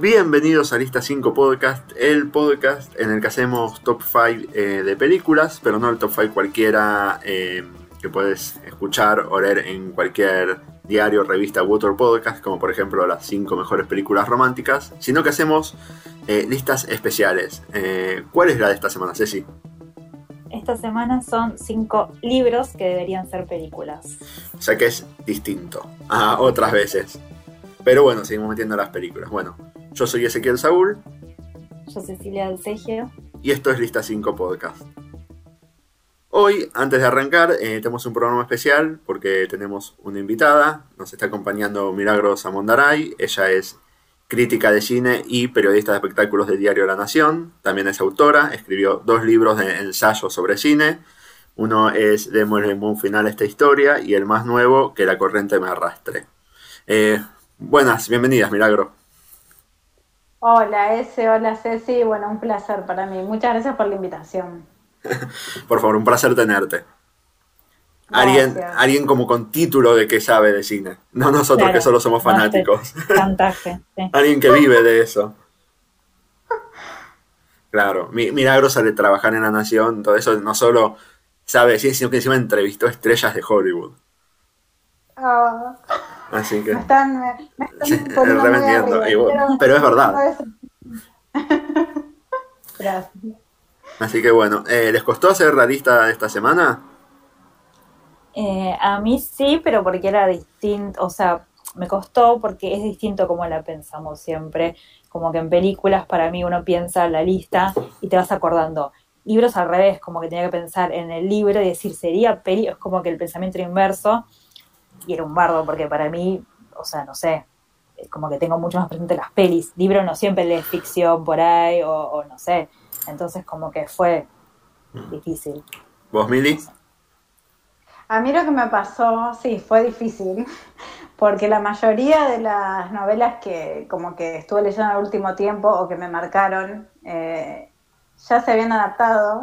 Bienvenidos a Lista 5 Podcast, el podcast en el que hacemos top 5 eh, de películas, pero no el top 5 cualquiera eh, que puedes escuchar o leer en cualquier diario, revista u otro podcast, como por ejemplo las 5 mejores películas románticas, sino que hacemos eh, listas especiales. ¿Cuál es la de esta semana, Ceci? Esta semana son 5 libros que deberían ser películas. O sea que es distinto a otras veces. Pero bueno, seguimos metiendo las películas. Bueno, yo soy Ezequiel Saúl. Yo Cecilia Alcegio. Y esto es Lista 5 Podcast. Hoy, antes de arrancar, eh, tenemos un programa especial porque tenemos una invitada. Nos está acompañando Milagros Amondaray. Ella es crítica de cine y periodista de espectáculos del diario La Nación. También es autora. Escribió dos libros de ensayo sobre cine. Uno es Démosle un final a esta historia y el más nuevo, Que la corriente me arrastre. Eh, buenas, bienvenidas, Milagro. Hola, ese, hola Ceci, bueno, un placer para mí. Muchas gracias por la invitación. por favor, un placer tenerte. Alguien, alguien como con título de que sabe de cine, no nosotros que solo somos fanáticos. alguien que vive de eso. Claro, milagro sale trabajar en La Nación, todo eso no solo sabe de cine, sino que encima entrevistó estrellas de Hollywood. Ah. Así que. Me están, me, revendiendo. pero, es verdad. Gracias. Así que bueno, eh, ¿les costó hacer la lista esta semana? Eh, a mí sí, pero porque era distinto, o sea, me costó porque es distinto como la pensamos siempre. Como que en películas para mí uno piensa la lista y te vas acordando. Libros al revés, como que tenía que pensar en el libro y decir, sería peli, es como que el pensamiento inverso y era un bardo porque para mí, o sea, no sé, como que tengo mucho más presente las pelis. Libro no siempre lees ficción por ahí o, no sé. Entonces como que fue difícil. ¿Vos, Mili? A mí lo que me pasó, sí, fue difícil, porque la mayoría de las novelas que como que estuve leyendo en el último tiempo o que me marcaron, eh, ya se habían adaptado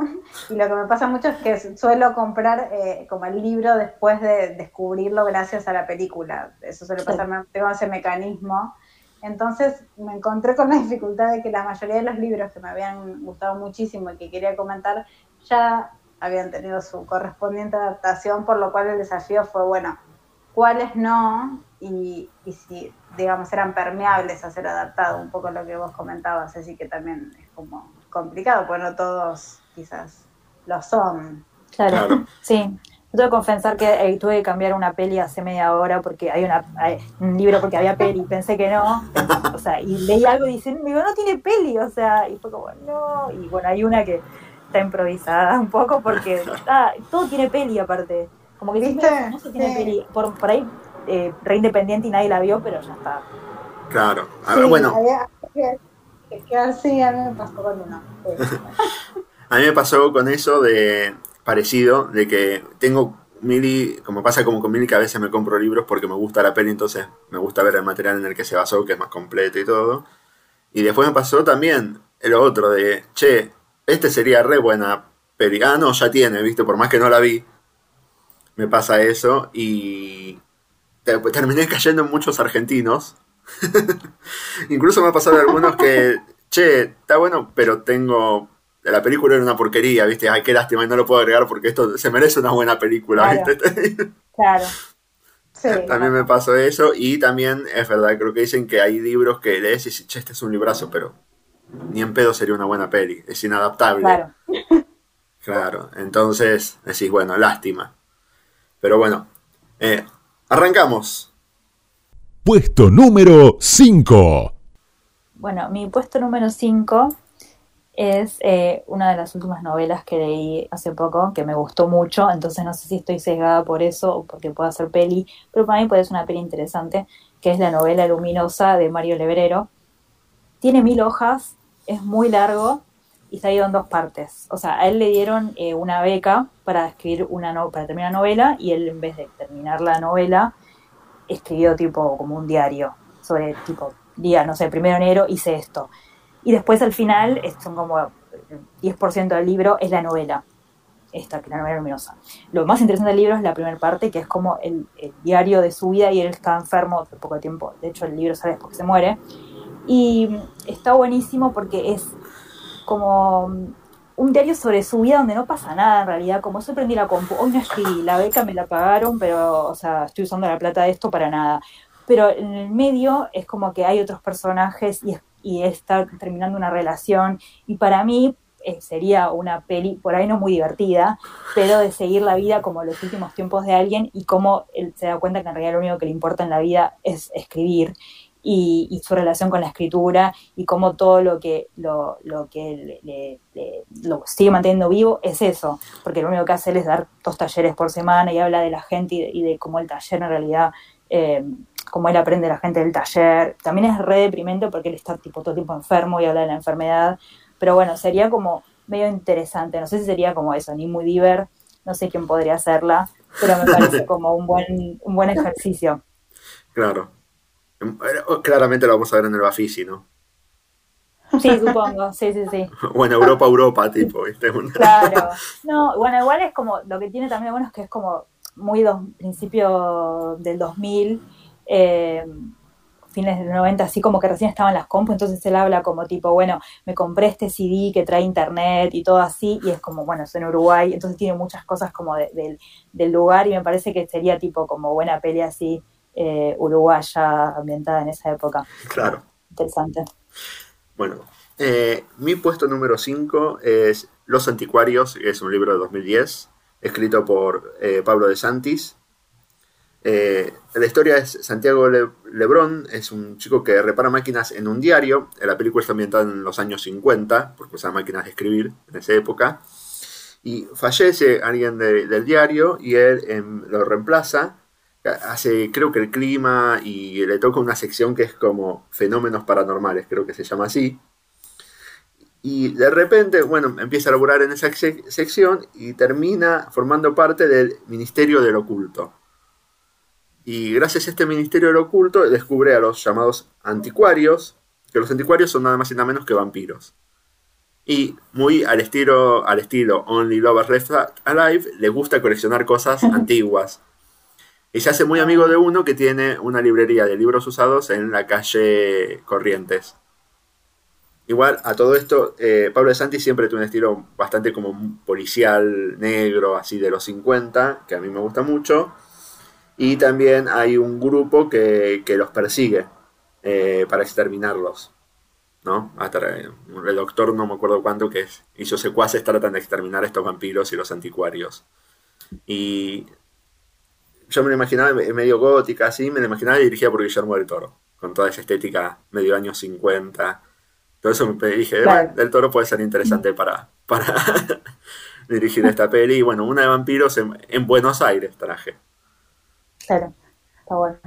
y lo que me pasa mucho es que suelo comprar eh, como el libro después de descubrirlo gracias a la película. Eso suele pasar, tengo ese mecanismo. Entonces me encontré con la dificultad de que la mayoría de los libros que me habían gustado muchísimo y que quería comentar ya habían tenido su correspondiente adaptación, por lo cual el desafío fue, bueno, cuáles no y, y si, digamos, eran permeables a ser adaptados, un poco lo que vos comentabas, así que también es como complicado, pues no todos quizás lo son. Claro, sí. Yo tengo que confesar que eh, tuve que cambiar una peli hace media hora porque hay, una, un libro porque había peli, pensé que no, o sea, y leí algo y dicen, digo, no tiene peli, o sea, y fue como, no, y bueno, hay una que está improvisada un poco porque ah, todo tiene peli aparte, como que ¿Viste? no se tiene peli, por, por ahí eh, re independiente y nadie la vio, pero ya está. Claro, a ver, bueno que así a mí me pasó con uno. a mí me pasó con eso de parecido, de que tengo Mili, como pasa como con Mili, que a veces me compro libros porque me gusta la peli, entonces me gusta ver el material en el que se basó, que es más completo y todo. Y después me pasó también el otro de, che, este sería re buena peli. Ah, no, ya tiene, viste, por más que no la vi. Me pasa eso y terminé cayendo en muchos argentinos Incluso me ha pasado algunos que, che, está bueno, pero tengo. La película era una porquería, ¿viste? Ay, qué lástima, y no lo puedo agregar porque esto se merece una buena película, ¿viste? Claro. también me pasó eso, y también es verdad, creo que dicen que hay libros que lees y dices, che, este es un librazo, pero ni en pedo sería una buena peli, es inadaptable. Claro. Claro, entonces decís, bueno, lástima. Pero bueno, eh, arrancamos. Puesto número 5. Bueno, mi puesto número 5 es eh, una de las últimas novelas que leí hace poco, que me gustó mucho, entonces no sé si estoy sesgada por eso o porque pueda ser peli, pero para mí puede ser una peli interesante, que es la novela Luminosa de Mario Lebrero. Tiene mil hojas, es muy largo y está ido en dos partes. O sea, a él le dieron eh, una beca para escribir una no para terminar la novela y él en vez de terminar la novela escribió tipo como un diario sobre tipo día, no sé, primero de enero hice esto. Y después al final, son como el 10% del libro es la novela, esta, que la novela luminosa. Lo más interesante del libro es la primera parte, que es como el, diario de su vida y él está enfermo de poco tiempo. De hecho, el libro sale después que se muere. Y está buenísimo porque es como un diario sobre su vida donde no pasa nada en realidad, como yo prendí la compu, hoy no escribí, la beca me la pagaron, pero, o sea, estoy usando la plata de esto para nada. Pero en el medio es como que hay otros personajes y, y está terminando una relación, y para mí eh, sería una peli, por ahí no muy divertida, pero de seguir la vida como los últimos tiempos de alguien y cómo él se da cuenta que en realidad lo único que le importa en la vida es escribir y, su relación con la escritura y cómo todo lo que lo, lo que le, lo sigue manteniendo vivo es eso, porque lo único que hace él es dar dos talleres por semana y habla de la gente y de, cómo el taller en realidad, eh, cómo él aprende a la gente del taller. También es re deprimente porque él está tipo todo el tiempo enfermo y habla de la enfermedad, pero bueno, sería como medio interesante, no sé si sería como eso, ni muy diver, no sé quién podría hacerla, pero me parece como un buen, un buen ejercicio. Claro, Claramente lo vamos a ver en el Bafisi, ¿no? Sí, supongo, sí, sí, sí. Bueno, Europa, Europa, tipo, ¿viste? Claro. No, bueno, igual es como, lo que tiene también bueno es que es como muy dos, principio del 2000, eh, fines del 90, así como que recién estaban las compu, entonces él habla como tipo, bueno, me compré este CD que trae internet y todo así, y es como, bueno, es en Uruguay, entonces tiene muchas cosas como del lugar y me parece que sería tipo como buena peli así eh, uruguaya ambientada en esa época. Claro. Interesante. Bueno, eh, mi puesto número 5 es Los Anticuarios, que es un libro de 2010, escrito por eh, Pablo de Santis. la historia es Santiago Lebrón, es un chico que repara máquinas en un diario. La película está ambientada en los años 50, porque usaban máquinas de escribir en esa época. Y fallece alguien del diario y él em, lo reemplaza hace creo que el clima y le toca una sección que es como fenómenos paranormales, creo que se llama así. Y de repente, bueno, empieza a laburar en esa sección y termina formando parte del Ministerio del Oculto. Y gracias a este Ministerio del Oculto descubre a los llamados anticuarios, que los anticuarios son nada más y nada menos que vampiros. Y muy al estilo, al estilo Only Lovers Left Alive, le gusta coleccionar cosas antiguas y se hace muy amigo de uno que tiene una librería de libros usados en la calle Corrientes. Igual a todo esto, eh, Pablo de Santi siempre tuvo un estilo bastante como policial negro, así de los 50, que a mí me gusta mucho. Y también hay un grupo que, los persigue eh, para exterminarlos. ¿No? El doctor, no me acuerdo cuánto, que es, y sus secuaces tratan de exterminar a estos vampiros y los anticuarios. Y yo me lo imaginaba medio gótica, así, me lo imaginaba dirigida por Guillermo del Toro, con toda esa estética medio años 50. Todo eso me dije, del Toro puede ser interesante para, para dirigir esta peli. Y bueno, una de vampiros en, Buenos Aires traje. Claro, está buena.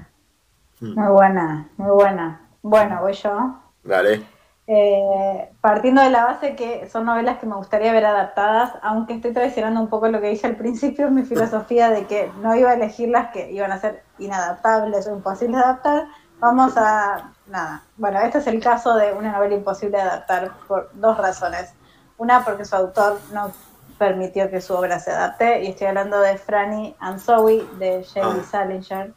Hmm. Muy buena, muy buena. Bueno, voy yo. Dale. Eh, partiendo de la base que son novelas que me gustaría ver adaptadas, aunque estoy traicionando un poco lo que dije al principio, mi filosofía de que no iba a elegir las que iban a ser inadaptables o imposibles de adaptar, vamos a... Nada, bueno, este es el caso de una novela imposible de adaptar por dos razones. Una, porque su autor no permitió que su obra se adapte, y estoy hablando de Franny and Zoe, de Jamie ah. Salinger,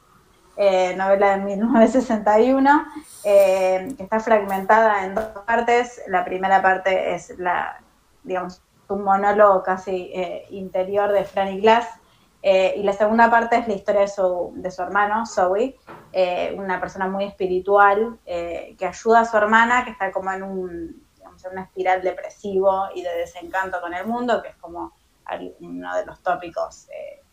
eh, novela de 1961, eh, que está fragmentada en dos partes. La primera parte es la, digamos, un monólogo casi eh, interior de Franny Glass, y la segunda parte es la historia de su, de su hermano, Zoe, una persona muy espiritual que ayuda a su hermana, que está como en un, digamos, en una espiral depresivo y de desencanto con el mundo, que es como uno de los tópicos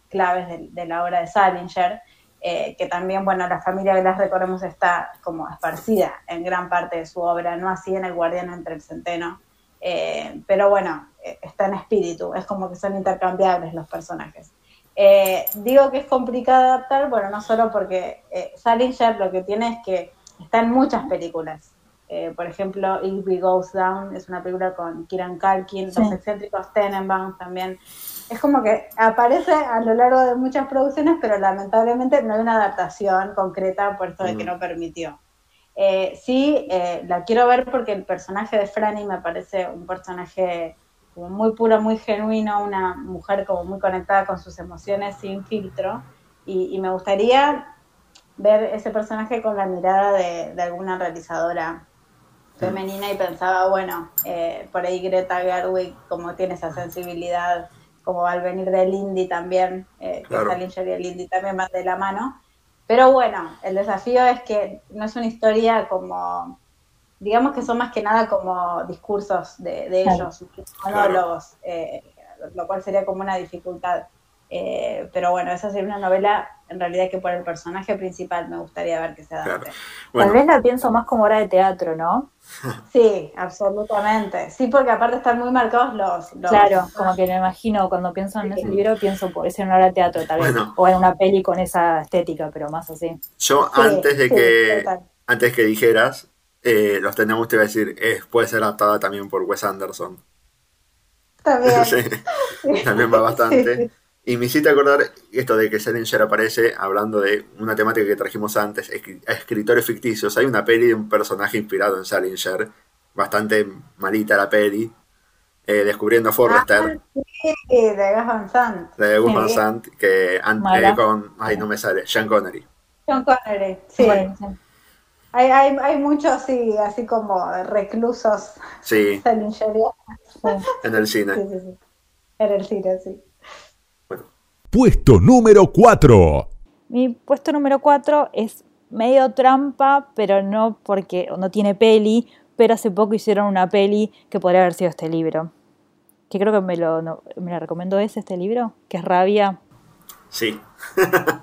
claves de, la obra de Salinger. Eh, que también, bueno, la familia las recordemos está como esparcida en gran parte de su obra, no así en El Guardián entre el Centeno, eh, pero bueno, eh, está en espíritu, es como que son intercambiables los personajes. digo que es complicado adaptar, bueno, no solo porque Salinger lo que tiene es que está en muchas películas. Por ejemplo, If We Goes Down es una película con Kieran Culkin, Los excéntricos Tenenbaum también es como que aparece a lo largo de muchas producciones, pero lamentablemente no hay una adaptación concreta por esto de que mm. no permitió. Eh, sí, eh, la quiero ver porque el personaje de Franny me parece un personaje como muy puro, muy genuino, una mujer como muy conectada con sus emociones sin filtro. Y, me gustaría ver ese personaje con la mirada de, alguna realizadora femenina y pensaba, bueno, eh, por ahí Greta Gerwig, como tiene esa sensibilidad, como al venir del indie también, eh, que Claro. Salinger y el indie también van de la mano. Pero bueno, el desafío es que no es una historia como, digamos que son más que nada como discursos de, de Claro. ellos, monólogos, eh, lo cual sería como una dificultad. Eh, pero bueno, esa sería una novela en realidad que por el personaje principal me gustaría ver que se adapte. Claro. Tal vez la pienso más como obra de teatro, ¿no? Sí, absolutamente. Sí, porque aparte están muy marcados los... los- Claro, como que me imagino cuando pienso en ese libro, pienso por ser una obra de teatro tal vez, Bueno. o en una peli con esa estética, pero más así. yo Sí, antes de sí, que total. antes que dijeras, eh, los tenemos, te iba a decir, eh, puede ser adaptada también por Wes Anderson. También. Sí, también va bastante. Y me hiciste acordar esto de que Salinger aparece hablando de una temática que trajimos antes, escri- escritores ficticios. Hay una peli de un personaje inspirado en Salinger, bastante malita la peli, eh, descubriendo a Forrester, Ah, sí, de Gus Van Sant. de Gus Van. Sant, que an- Mala. eh, con, ay no me sale, Sean Connery. John Connery, sí. Bueno. Hay, hay, hay muchos, sí, así como reclusos Sí, salingerianos. Sí. en el cine. Sí, sí, sí. En el cine, sí. Puesto número 4. Mi puesto número 4 es medio trampa, pero no porque no tiene peli, pero hace poco hicieron una peli que podría haber sido este libro. Que creo que me lo, no- me lo recomendó ese, este libro, que es Rabia. Sí,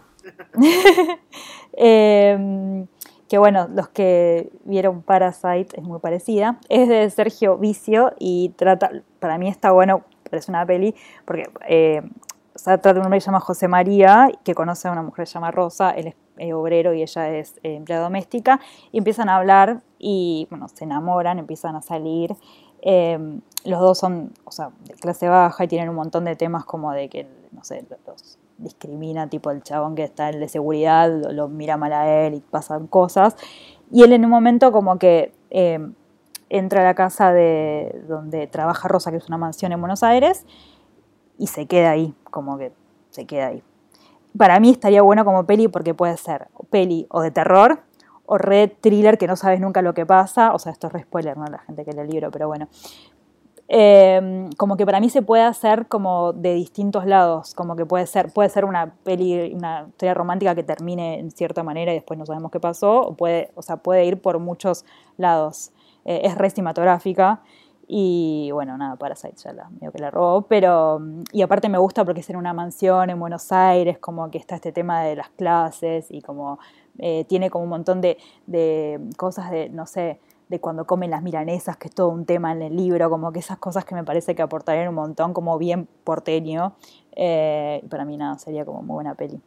Eh, que bueno, los que vieron Parasite es muy parecida. Es de Sergio Vicio y trata, para mí está bueno, parece una peli, porque eh, o sea, trata de un hombre que se llama José María, que conoce a una mujer que se llama Rosa, él es eh, obrero y ella es eh, empleada doméstica, y empiezan a hablar y bueno, se enamoran, empiezan a salir. Eh, los dos son, o sea, de clase baja y tienen un montón de temas como de que, no sé, los discrimina, tipo el chabón que está en de seguridad, lo, lo mira mal a él y pasan cosas. Y él en un momento como que eh, entra a la casa de donde trabaja Rosa, que es una mansión en Buenos Aires, y se queda ahí, como que se queda ahí. Para mí estaría bueno como peli porque puede ser peli o de terror o red thriller que no sabes nunca lo que pasa. O sea, esto es re spoiler, ¿no? La gente que lee el libro, pero bueno. Eh, como que para mí se puede hacer como de distintos lados, como que puede ser, puede ser una peli, una historia romántica que termine en cierta manera y después no sabemos qué pasó, o puede, o sea, puede ir por muchos lados. Eh, es re cinematográfica y bueno, nada, Parasite ya la, medio que la robó, pero y aparte me gusta porque es en una mansión en Buenos Aires, como que está este tema de las clases y como eh, tiene como un montón de, de cosas de, no sé, de cuando comen las milanesas, que es todo un tema en el libro, como que esas cosas que me parece que aportarían un montón, como bien porteño. Eh, y para mí nada, sería como muy buena peli.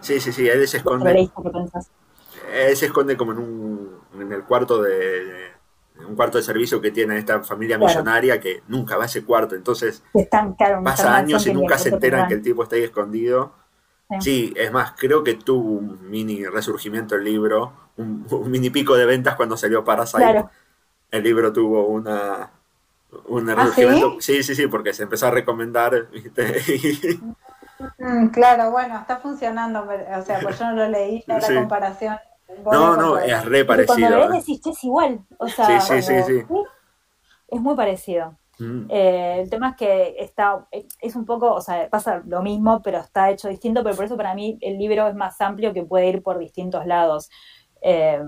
sí, sí, sí, él se ¿Lo esconde, él se esconde como en un, en el cuarto de, de- un cuarto de servicio que tiene esta familia Claro. millonaria que nunca va a ese cuarto, entonces Están, claro, en pasa años y nunca se enteran que el tipo está ahí escondido. Sí. Sí, es más, creo que tuvo un mini resurgimiento el libro, un, un mini pico de ventas cuando salió Parasite. Claro. El libro tuvo una un ¿Ah, resurgimiento. sí? sí, sí, porque se empezó a recomendar, ¿viste? Mm, claro, bueno, está funcionando, o sea, pues yo no lo leí, la Sí. comparación. No, no, es re Y cuando parecido. lo ves ¿eh? decís, "Che, es igual. O sea, Sí, sí, sí, como- sí. es muy parecido. Mm. Eh, el tema es que está, es un poco, o sea, pasa lo mismo, pero está hecho distinto, pero por eso para mí el libro es más amplio que puede ir por distintos lados. Eh,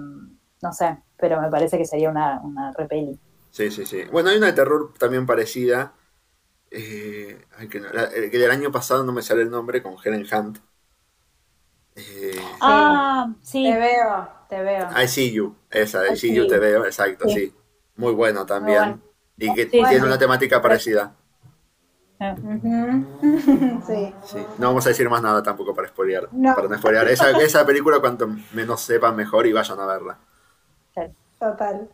no sé, pero me parece que sería una, una repeli. Sí, sí, sí. Bueno, hay una de terror también parecida. eh, ay, que, no- la- el que del año pasado no me sale el nombre, con Helen Hunt. Eh, Ah, sí. Te veo, te veo. I See You, esa, I I See See You te veo, exacto, Sí. sí. Muy bueno también. bueno. Y que Sí, tiene una temática parecida. Ujú. sí. Sí. No vamos a decir más nada tampoco para spoilear. No. Para no spoilear. Esa, esa película, cuanto menos sepan, mejor y vayan a verla. Total.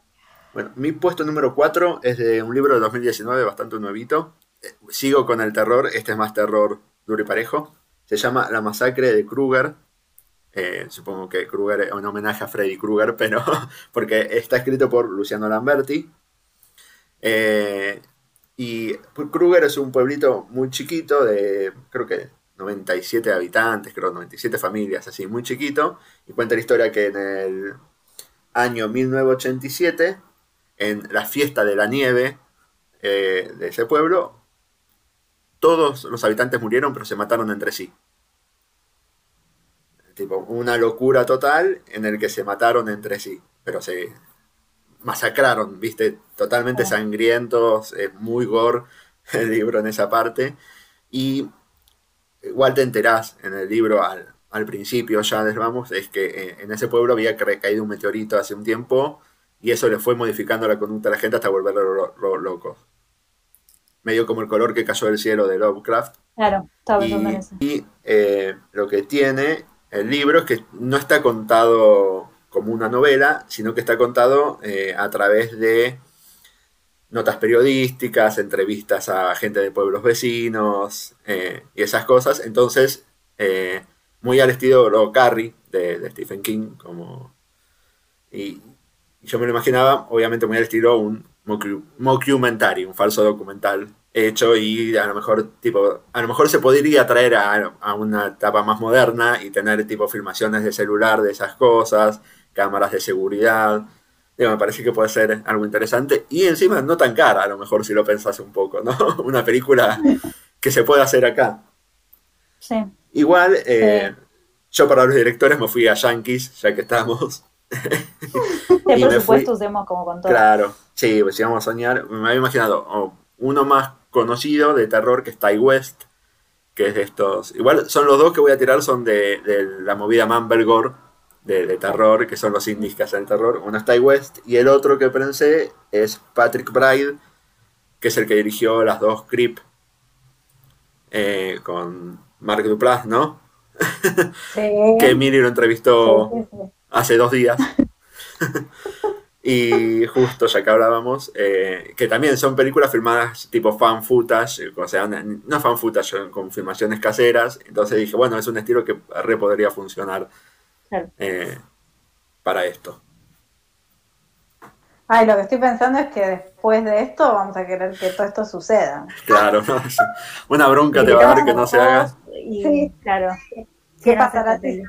Bueno, mi puesto número 4 es de un libro de 2019, bastante nuevito. Eh, Sigo con el terror, este es más terror duro y parejo. Se llama La masacre de Kruger. Eh, supongo que Kruger es un homenaje a Freddy Krueger, pero porque está escrito por Luciano Lamberti. Eh, y Kruger es un pueblito muy chiquito de, creo que 97 habitantes, creo 97 familias, así, muy chiquito. Y cuenta la historia que en el año 1987 en la fiesta de la nieve eh, de ese pueblo, todos los habitantes murieron, pero se mataron entre sí. Tipo, una locura total en el que se mataron entre sí, pero se masacraron, viste, totalmente sangrientos, es muy gore el libro en esa parte. Y igual te enterás en el libro al, al principio, ya vamos, es que eh, en ese pueblo había caído un meteorito hace un tiempo y eso le fue modificando la conducta a la gente hasta volverlo locos. Medio como el color que cayó del cielo de Lovecraft. Claro, estaba eso. Y eh, lo que tiene el libro es que no está contado como una novela, sino que está contado eh, a través de notas periodísticas, entrevistas a gente de pueblos vecinos y esas cosas. Entonces, muy al estilo Carrie de, Stephen King, como y yo me lo imaginaba, obviamente muy al estilo un mockumentary, un falso documental hecho y a lo mejor tipo a lo mejor se podría traer a, una etapa más moderna y tener tipo filmaciones de celular de esas cosas, cámaras de seguridad. me parece que puede ser algo interesante y encima no tan cara, a lo mejor si lo pensás un poco, ¿no? Una película que se puede hacer acá. Sí. Igual, eh, yo para los directores me fui a Yankees, ya que estamos. De presupuesto usemos como con todo. Claro, sí, pues si vamos a soñar, me había imaginado uno más conocido de terror que es Ty West, que es de estos. Igual son los dos que voy a tirar, son de, la movida Mumblegore, de, de, terror, que son los indies que hacen terror. Uno es Ty West y el otro que pensé es Patrick Bride, que es el que dirigió las dos Creep eh, con Mark Duplass, ¿no? que Emily lo entrevistó hace dos días. y justo ya que hablábamos, eh, que también son películas filmadas tipo fan footage, o sea, no fan footage, con filmaciones caseras. Entonces dije, bueno, es un estilo que re podría funcionar eh, para esto. Ay, lo que estoy pensando es que después de esto vamos a querer que todo esto suceda. Claro, una bronca te va a dar que no se haga. sí, claro. ¿Qué pasará si se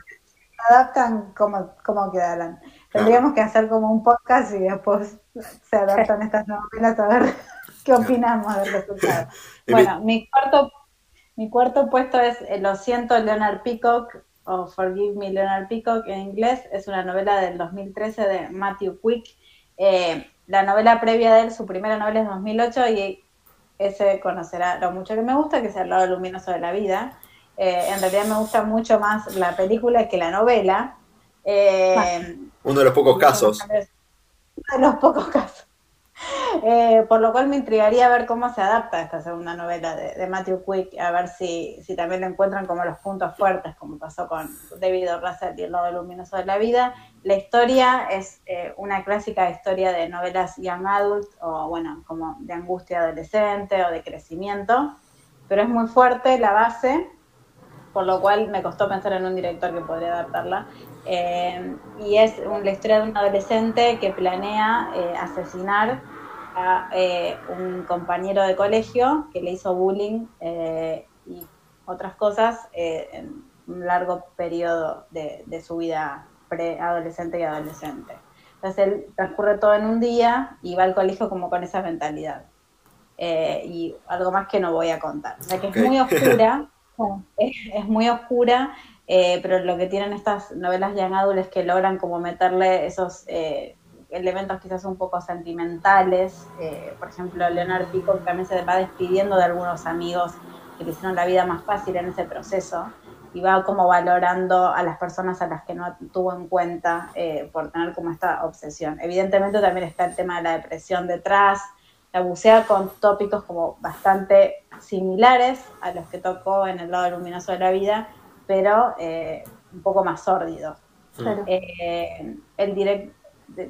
adaptan? ¿Cómo, cómo quedarán? Tendríamos que hacer como un podcast y después se adaptan estas novelas a ver qué opinamos del resultado. Bueno, mi cuarto, mi cuarto puesto es eh, Lo siento, Leonard Peacock, o Forgive Me, Leonard Peacock en inglés. Es una novela del 2013 de Matthew Quick eh, la novela previa de él, su primera novela es 2008 y ese conocerá lo mucho que me gusta, que es El lado luminoso de la vida. Eh, en realidad me gusta mucho más la película que la novela. Eh, Uno de los pocos casos. Uno de los pocos casos. Eh, por lo cual me intrigaría ver cómo se adapta esta segunda novela de, Matthew Quick, a ver si, si, también lo encuentran como los puntos fuertes, como pasó con David Russell y el lado luminoso de la vida. La historia es eh, una clásica historia de novelas young adult, o bueno, como de angustia adolescente o de crecimiento, pero es muy fuerte la base, por lo cual me costó pensar en un director que podría adaptarla. Eh, y es la historia de un adolescente que planea asesinar a eh, un compañero de colegio que le hizo bullying eh, y otras cosas eh, en un largo periodo de, su vida preadolescente y adolescente. Entonces él transcurre todo en un día y va al colegio como con esa mentalidad. y algo más que no voy a contar. O sea que es muy oscura, es, muy oscura, pero lo que tienen estas novelas ya en es que logran como meterle esos elementos quizás un poco sentimentales. Eh, por ejemplo, Leonard Pico también se va despidiendo de algunos amigos que le hicieron la vida más fácil en ese proceso y va como valorando a las personas a las que no tuvo en cuenta eh, por tener como esta obsesión. Evidentemente también está el tema de la depresión detrás, la bucea con tópicos como bastante similares a los que tocó en el lado luminoso de la vida, pero eh, un poco más sórdidos. el director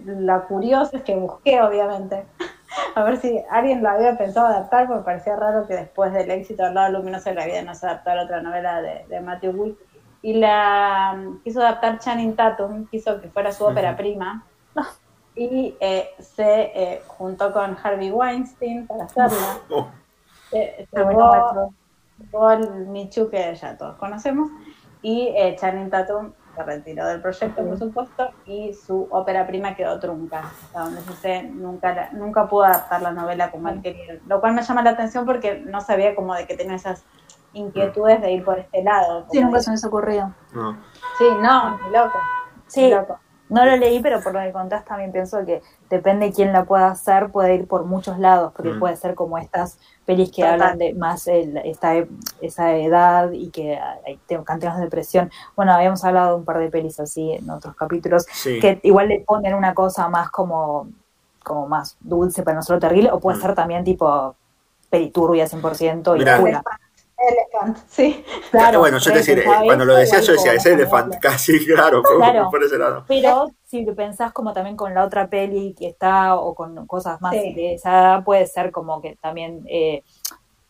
la curiosa es que busqué, obviamente, a ver si alguien la había pensado adaptar, porque parecía raro que después del éxito del lado luminoso de la vida no se adaptara otra novela de, Matthew Wood. Y la quiso adaptar Channing Tatum, quiso que fuera su ópera prima, y eh, se eh, juntó con Harvey Weinstein para hacerla. Oh. Eh, el Michu que ya todos conocemos, y Channing Tatum se retiró del proyecto, por supuesto, y su ópera prima quedó trunca. Hasta donde yo sé, nunca, la- nunca pudo adaptar la novela como él quería. Lo cual me llama la atención porque no sabía como de que tenía esas inquietudes de ir por este lado. Sí, nunca se me ocurrido. No. Sí, no, ni loco. Sí, loco. No lo leí, pero por lo que contás también pienso que depende de quién la pueda hacer, puede ir por muchos lados, porque Mm. puede ser como estas pelis que Total. hablan de más el- esta, e- esa edad y que hay cantinas de depresión. Bueno, habíamos hablado de un par de pelis así en otros capítulos, Sí. que igual le ponen una cosa más como, como más dulce, pero no solo terrible, o puede Mm. ser también tipo peliturbia 100% y Mirá. oscura. Elephant, sí. Claro, bueno, yo te pensaba eh, cuando lo decía yo decía, es Elephant, casi, claro, por, Claro. por ese lado. Pero si lo pensás como también con la otra peli que está o con cosas más Sí. de esa edad, puede ser como que también eh,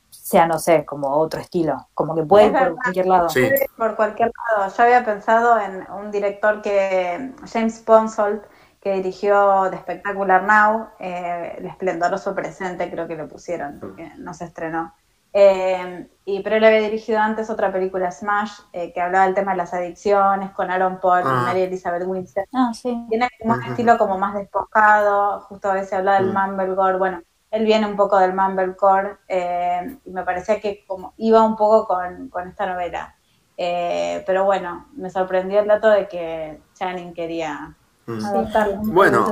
sea, no sé, como otro estilo. Como que puede ir por verdad. cualquier lado. Sí. Por cualquier lado. Yo había pensado en un director que, James Ponsoldt, que dirigió The Spectacular Now, eh, El Esplendoroso Presente, creo que le pusieron, porque no se estrenó. Eh, y, pero él había dirigido antes otra película, Smash, eh, que hablaba del tema de las adicciones, con Aaron Paul Ah. y Mary Elizabeth Winstead. Ah, sí. Tiene como un estilo como más despojado, justo a veces habla del Mm. mumblecore, bueno, él viene un poco del mumblecore eh, y me parecía que como iba un poco con, con esta novela. Eh, pero bueno, me sorprendió el dato de que Channing quería Mm. Bueno.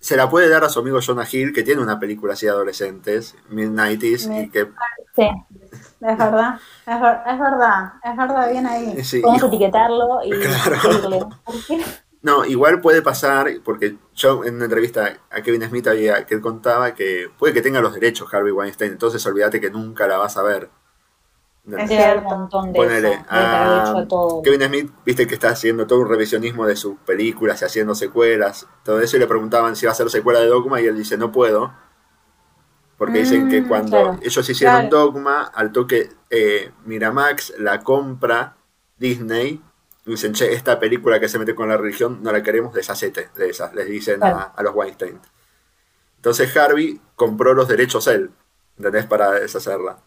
Se la puede dar a su amigo Jonah Hill, que tiene una película así de adolescentes, Mid-90s, y que Sí, Es verdad, es, ver- es verdad, es verdad, bien ahí. sí, podemos y- etiquetarlo y. No, igual puede pasar, porque yo en una entrevista a Kevin Smith había que él contaba que puede que tenga los derechos Harvey Weinstein, entonces olvídate que nunca la vas a ver. Es un montón de Ponele, eso. Haber ah, todo. Kevin Smith, viste que está haciendo todo un revisionismo de sus películas y haciendo secuelas, todo eso, y le preguntaban si va a hacer secuela de Dogma, y él dice, no puedo. Porque dicen que Mm, cuando claro. ellos hicieron Claro. Dogma, al toque eh, Miramax la compra Disney, y dicen, che, esta película que se mete con la religión no la queremos, deshacete de esas, les dicen a, a los Weinstein. Entonces Harvey compró los derechos él, ¿entendés? Para deshacerla.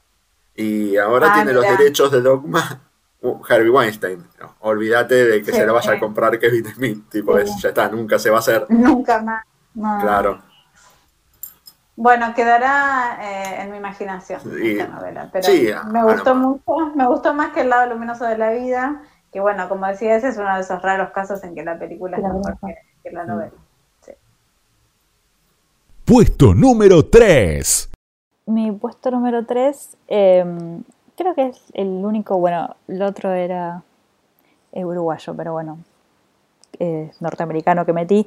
Y ahora Ah, tiene los derechos de Dogma uh, Harvey Weinstein. No, olvídate de que Sí, se lo vaya sí. a comprar Kevin Smith. Tipo, Sí. es- ya está, nunca se va a hacer. Nunca más. No. Claro. Bueno, quedará eh, en mi imaginación Sí. esta novela, pero me gustó mucho, me gustó más que el lado luminoso de la vida, que bueno, como decía, ese es uno de esos raros casos en que la película es mejor que, que la novela. Puesto número 3. Mi puesto número 3, creo que es el único, bueno, el otro era eh, uruguayo, pero bueno, eh, norteamericano que metí,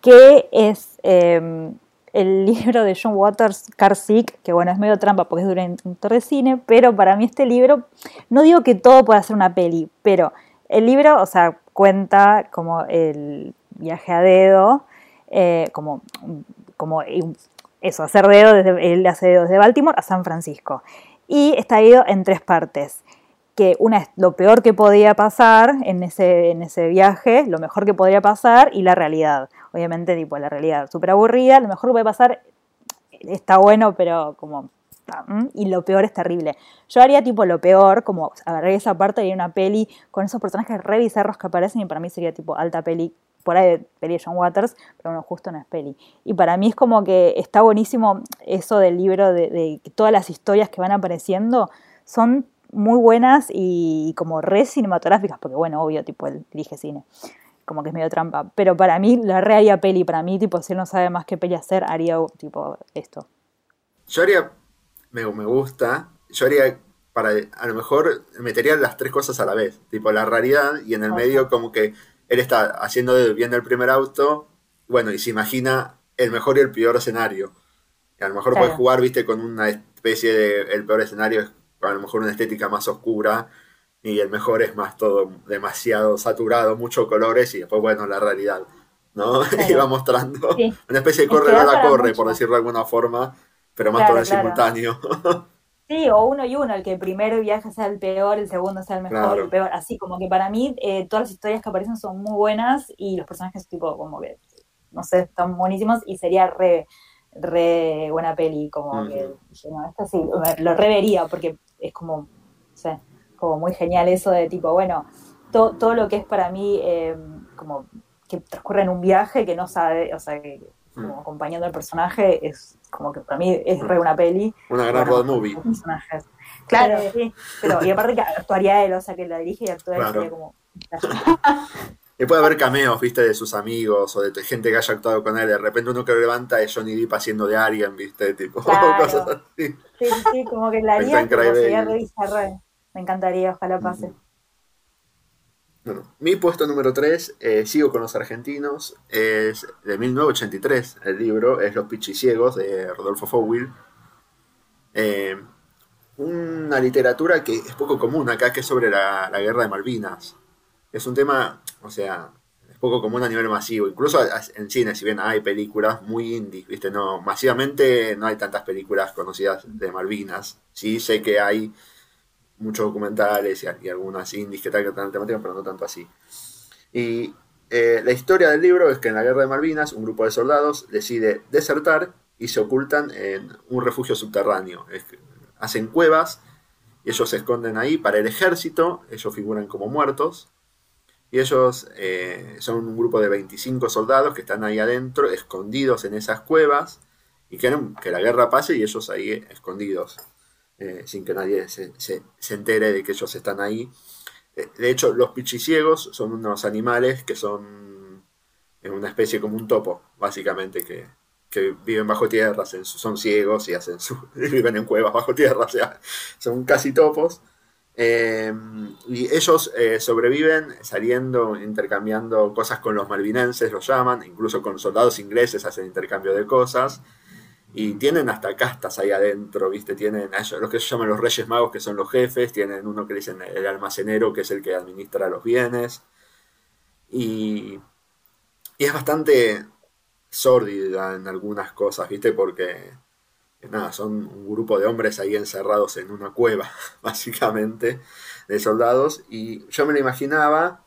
que es eh, el libro de John Waters, Car Sick, que bueno, es medio trampa porque es director de cine, pero para mí este libro, no digo que todo pueda ser una peli, pero el libro, o sea, cuenta como el viaje a dedo, eh, como, como eso, hacer dedo, desde, él hace dedo Baltimore a San Francisco. Y está dividido en tres partes. Que una es lo peor que podía pasar en ese, en ese viaje, lo mejor que podría pasar y la realidad. Obviamente, tipo, la realidad súper aburrida, lo mejor que puede pasar está bueno, pero como... Y lo peor es terrible. Yo haría tipo lo peor, como agarré esa parte y una peli con esos personajes re bizarros que aparecen y para mí sería tipo alta peli por ahí de peli de John Waters, pero bueno, justo no es peli. Y para mí es como que está buenísimo eso del libro, de, de que todas las historias que van apareciendo son muy buenas y como re cinematográficas, porque bueno, obvio, tipo, él dirige cine, como que es medio trampa. Pero para mí, la re haría peli, para mí, tipo, si él no sabe más qué peli hacer, haría tipo esto. Yo haría, me, me gusta, yo haría, para, a lo mejor metería las tres cosas a la vez, tipo la realidad y en el medio como que él está haciendo, viendo el primer auto, bueno, y se imagina el mejor y el peor escenario. Y a lo mejor Claro. puedes jugar, viste, con una especie de, el peor escenario es a lo mejor una estética más oscura y el mejor es más todo demasiado saturado, muchos colores y después, bueno, la realidad, ¿no? Claro. y va mostrando Sí. una especie de corre, la corre, mucho. por decirlo de alguna forma, pero más Claro, todo en simultáneo. Sí, o uno y uno, el que el primer viaje sea el peor, el segundo sea el mejor, Claro. el peor. Así como que para mí eh, todas las historias que aparecen son muy buenas y los personajes tipo como que, no sé, están buenísimos y sería re, re buena peli, como que, dije, no, esta sí, lo revería porque es como, no sé, como muy genial eso de tipo, bueno, todo lo que es para mí eh, como que transcurre en un viaje que no sabe, o sea, que como Mm. acompañando al personaje es como que para mí es re una peli. Una gran Bueno, road movie. personajes. Claro. Pero, sí, pero y aparte que actuaría él, o sea, que la dirige y actúa él Claro. sería como... Y puede haber cameos, viste, de sus amigos o de gente que haya actuado con él. De repente uno que lo levanta es Johnny Depp haciendo de alguien, viste, tipo, Claro. cosas así. Sí, sí, como que la haría, sería re. Me encantaría, ojalá pase. Bueno, mi puesto número 3, sigo con los argentinos, es de 1983, el libro, es Los Pichiciegos de Rodolfo Fowil. Eh, una literatura que es poco común acá, que es sobre la, la guerra de Malvinas. Es un tema, o sea, es poco común a nivel masivo, incluso en cine, si bien hay películas muy indie, ¿viste? No, masivamente no hay tantas películas conocidas de Malvinas. Sí sé que hay muchos documentales y, algunas indies que tratan la temática, pero no tanto así. Y eh, la historia del libro es que en la guerra de Malvinas un grupo de soldados decide desertar y se ocultan en un refugio subterráneo. Que hacen cuevas y ellos se esconden ahí para el ejército, ellos figuran como muertos. Y ellos eh, son un grupo de 25 soldados que están ahí adentro, escondidos en esas cuevas, y quieren que la guerra pase y ellos ahí escondidos eh, sin que nadie se, se- se entere de que ellos están ahí. Eh, De hecho, los pichiciegos son unos animales que son una especie como un topo, básicamente, que, que viven bajo tierra, son ciegos y hacen su, viven en cuevas bajo tierra, o sea, son casi topos. Eh, y ellos eh, sobreviven saliendo, intercambiando cosas con los malvinenses, los llaman, incluso con soldados ingleses hacen intercambio de cosas. Y tienen hasta castas ahí adentro, ¿viste? Tienen los que se llaman los Reyes Magos, que son los jefes, tienen uno que dicen el almacenero, que es el que administra los bienes. Y, y es bastante sórdida en algunas cosas, ¿viste? Porque, nada, son un grupo de hombres ahí encerrados en una cueva, básicamente, de soldados. Y yo me lo imaginaba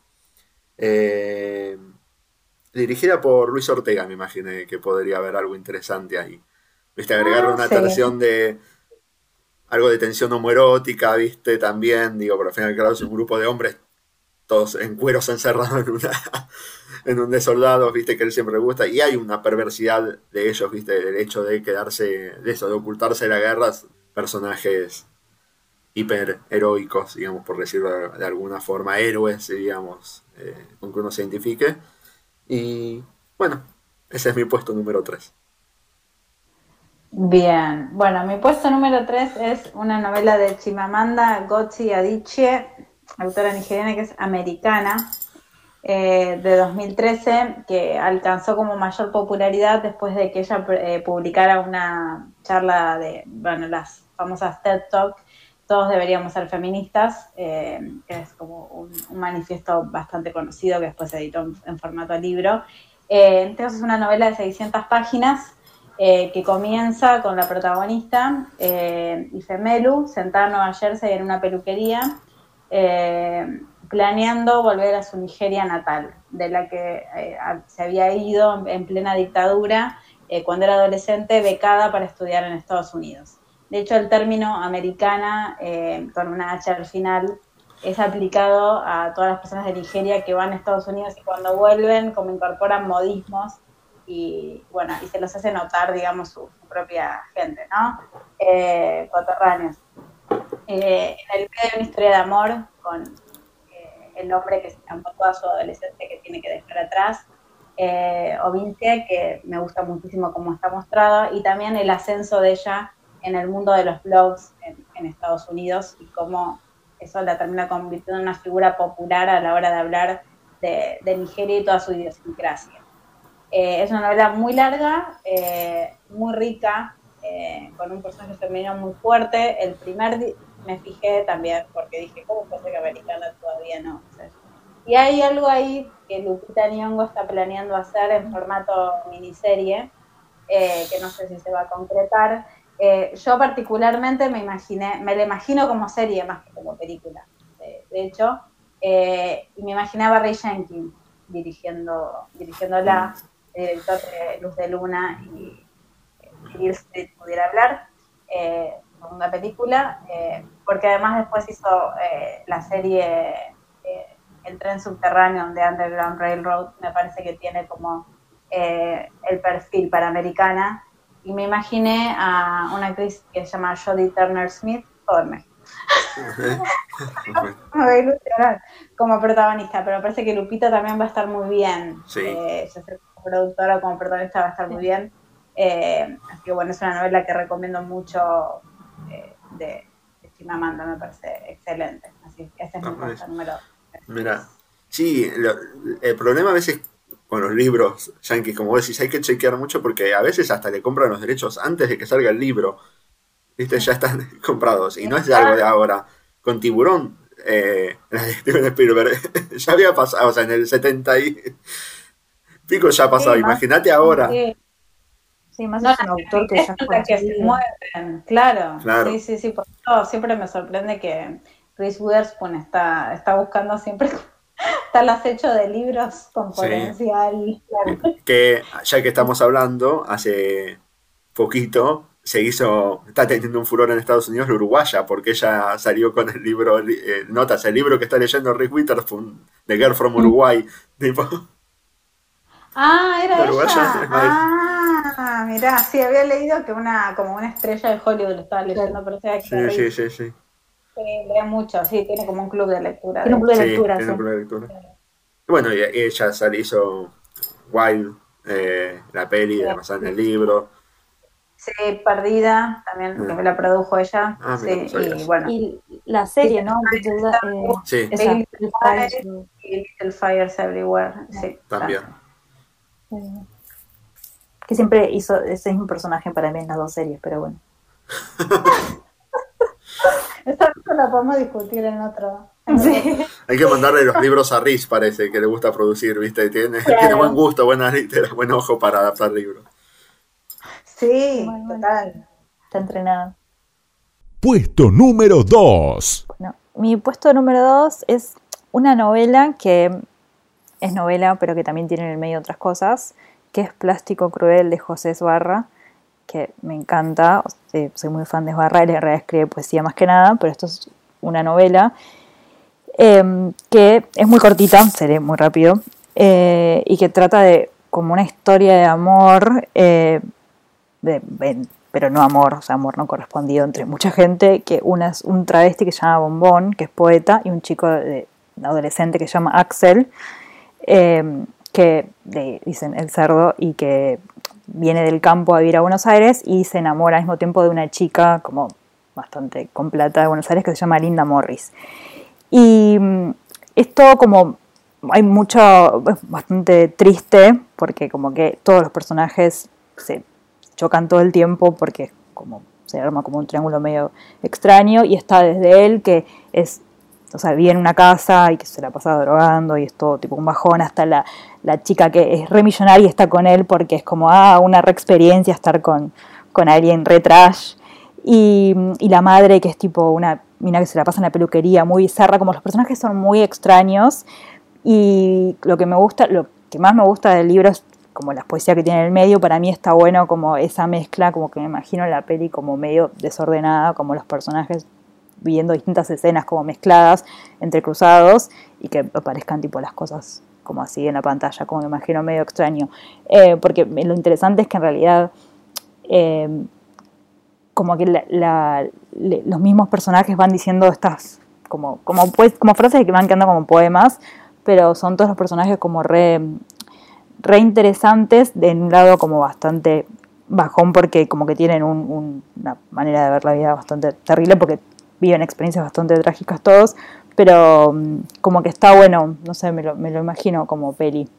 eh, dirigida por Luis Ortega, me imaginé que podría haber algo interesante ahí. ¿Viste? Agregarle Ah, una sí. tensión de. Algo de tensión homoerótica, ¿viste? También, digo, pero al final, claro, es un grupo de hombres, todos en cueros encerrados en, una, en un de soldados, ¿viste? Que él siempre le gusta. Y hay una perversidad de ellos, ¿viste? Del hecho de quedarse, de eso, de ocultarse de la guerra, personajes hiper heroicos, digamos, por decirlo de, de alguna forma, héroes, digamos, eh, con que uno se identifique. Y bueno, ese es mi puesto número 3. Bien, bueno, mi puesto número 3 es una novela de Chimamanda Ngozi Adichie, autora nigeriana que es americana, eh, de 2013, que alcanzó como mayor popularidad después de que ella eh, publicara una charla de, bueno, las famosas TED Talk, todos deberíamos ser feministas, eh, que es como un, manifiesto bastante conocido que después se editó en, en formato libro. Entonces es una novela de 600 páginas eh, que comienza con la protagonista, eh, Ifemelu, sentada en Nueva Jersey en una peluquería, eh, planeando volver a su Nigeria natal, de la que eh, se había ido en, en plena dictadura cuando era adolescente, becada para estudiar en Estados Unidos. De hecho, el término americana, con una H al final, es aplicado a todas las personas de Nigeria que van a Estados Unidos y cuando vuelven, como incorporan modismos y bueno, y se los hace notar, digamos, su, propia gente, ¿no? Eh, coterráneos. Eh, en el medio de una historia de amor con eh, el hombre que se escampó toda su adolescencia que tiene que dejar atrás, eh, Ovince, que me gusta muchísimo cómo está mostrada, y también el ascenso de ella en el mundo de los blogs en, en Estados Unidos y cómo eso la termina convirtiendo en una figura popular a la hora de hablar de, de Nigeria y toda su idiosincrasia. Eh, es una novela muy larga, eh, muy rica, eh, con un personaje femenino muy fuerte. El primer me fijé también, porque dije, ¿cómo puede ser que americana todavía no? Y hay algo ahí que Lupita Nyong'o está planeando hacer en formato miniserie, que no sé si se va a concretar. Yo particularmente me imaginé, me la imagino como serie más que como película, de, hecho, y me imaginaba Ray Jenkins dirigiendo, dirigiéndola, el director de Luz de Luna y pudiera hablar, eh, segunda película, eh, porque además después hizo eh, la serie eh, el tren subterráneo de Underground Railroad, me parece que tiene como eh, el perfil para americana. Y me imaginé a una actriz que se llama Jodie Turner Smith, me voy a ilusionar como protagonista, pero me parece que Lupita también va a estar muy bien. Sí. Productora o como protagonista va a estar muy bien. Eh, así que bueno, es una novela que recomiendo mucho eh, de, de Chimamanda, me parece excelente. Así que ese es mi Ah, puesto buenísimo. número Mira, sí, lo- el problema a veces con los libros yankees, como vos decís, hay que chequear mucho porque a veces hasta le compran los derechos antes de que salga el libro. ¿Viste? Ya están comprados. Y no es de algo de ahora. Con Tiburón, eh, la de Steven Spielberg, ya había pasado, o sea, en el 70 y pico ya ha pasado. Sí, Imagínate ahora. Sí, Sí, más No, es un autor que ya que se conocido. mueven, claro. Claro. Sí, sí, sí. Por eso siempre me sorprende que Reese Witherspoon está, está buscando siempre, está al acecho de libros con Sí. potencial. Claro. que ya que estamos hablando, hace poquito se hizo, está teniendo un furor en Estados Unidos la uruguaya, porque ella salió con el libro, eh, notas, el libro que está leyendo Rick Witherspoon, The Girl from Uruguay, tipo, Ah, era uruguaya, ella. Ah, mirá, sí, había leído que una, como una estrella de Hollywood lo estaba leyendo, pero sea, que sí, sí, sí, sí, sí, lee mucho, sí, tiene como un club de lectura. Tiene un club de Sí, lectura, tiene sí. un club de lectura. Y Bueno, y ella sal- hizo Wild, eh, la peli, Sí. basada en el libro, Sí, Perdida, también, Ah. que me la produjo ella. Ah, mira, sí, no sabía y bueno, Y la serie, ¿no? Sí, Little Fires Everywhere. Sí, también. Eh, que siempre hizo ese mismo personaje para mí en las dos series, pero bueno. Esa no la podemos discutir en otro. Hay que mandarle los libros a Riz, parece, que le gusta producir, ¿viste? Tiene, Claro. tiene buen gusto, buena litera, buen ojo para adaptar libros. Sí, Bueno, total. Está entrenada. Puesto número 2. Bueno, mi puesto número dos es una novela que es novela, pero que también tiene en el medio otras cosas, que es Plástico Cruel de José Esbarra, que me encanta, sea, soy muy fan de Esbarra, él en realidad escribe poesía más que nada, pero esto es una novela eh, que es muy cortita, seré muy rápido, eh, y que trata de como una historia de amor, eh, de- pero no amor, o sea, amor no correspondido entre mucha gente, que una es un travesti que se llama Bombón, que es poeta, y un chico adolescente que se llama Axel, eh, que dicen el cerdo y que viene del campo a vivir a Buenos Aires y se enamora al mismo tiempo de una chica como bastante con plata de Buenos Aires que se llama Linda Morris. Y mm, es todo como, hay mucho, es bastante triste porque como que todos los personajes se chocan todo el tiempo porque como se arma como un triángulo medio extraño y está desde él que es, o sea, vive en una casa y que se la pasa drogando y es todo tipo un bajón hasta la, la chica que es re millonaria está con él porque es como, ah, una re experiencia estar con, con alguien re trash. Y, y la madre que es tipo una mina que se la pasa en la peluquería, muy bizarra, como los personajes son muy extraños y lo que me gusta, lo que más me gusta del libro es como la poesía que tiene en el medio, para mí está bueno como esa mezcla, como que me imagino la peli como medio desordenada, como los personajes viendo distintas escenas como mezcladas, entrecruzados, y que aparezcan tipo las cosas como así en la pantalla, como me imagino medio extraño. Eh, porque lo interesante es que en realidad eh, como que los mismos personajes van diciendo estas como, como, pues, como frases que van quedando como poemas, pero son todos los personajes como re, re interesantes, de un lado como bastante bajón porque como que tienen un- una manera de ver la vida bastante terrible porque viven experiencias bastante trágicas todos, pero mm, como que está bueno, no sé, me lo, me lo imagino como peli.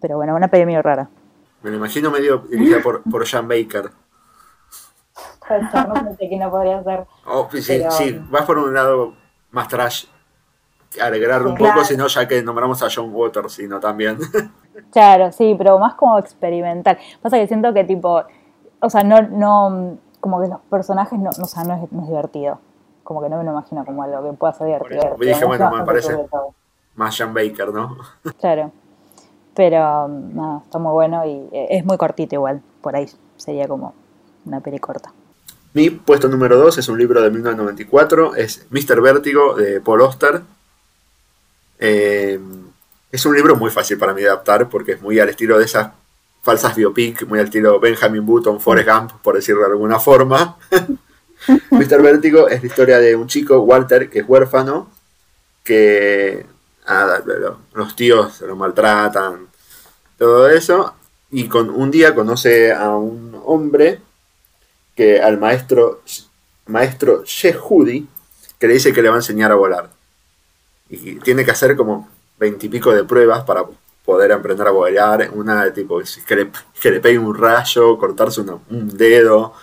Pero bueno, una peli medio rara. Me lo imagino medio dirigida por, por Sean Baker. no sé qué no podría ser. Oh, sí, Pero- sí, vas por un lado más trash, agregar un Claro. poco, sino ya que nombramos a John Waters, sino también. Claro, sí, pero más como experimental. Pasa que siento que tipo, o sea, no, no, como que los personajes no, no, o sea, no es, no es divertido. Como que no me lo imagino como algo que pueda ser divertido. Eso dije, bueno, me parece- más Sean Baker, ¿no? Claro. Pero um, nada, está muy bueno y eh, es muy cortito igual. Por ahí sería como una peli corta. Mi puesto número 2 es un libro de 1994, es Mr. Vértigo de Paul Auster. Eh, es un libro muy fácil para mí de adaptar porque es muy al estilo de esas falsas biopic, muy al estilo Benjamin Button, Forrest Gump, por decirlo de alguna forma. Mr. Vértigo es la historia de un chico, Walter, que es huérfano, que ah, los tíos lo maltratan, todo eso, y con un día conoce a un hombre que al maestro maestro Yehudi que le dice que le va a enseñar a volar. Y tiene que hacer como veintipico de pruebas para poder aprender a volar. Una de tipo que le, que le pegue un rayo, cortarse un dedo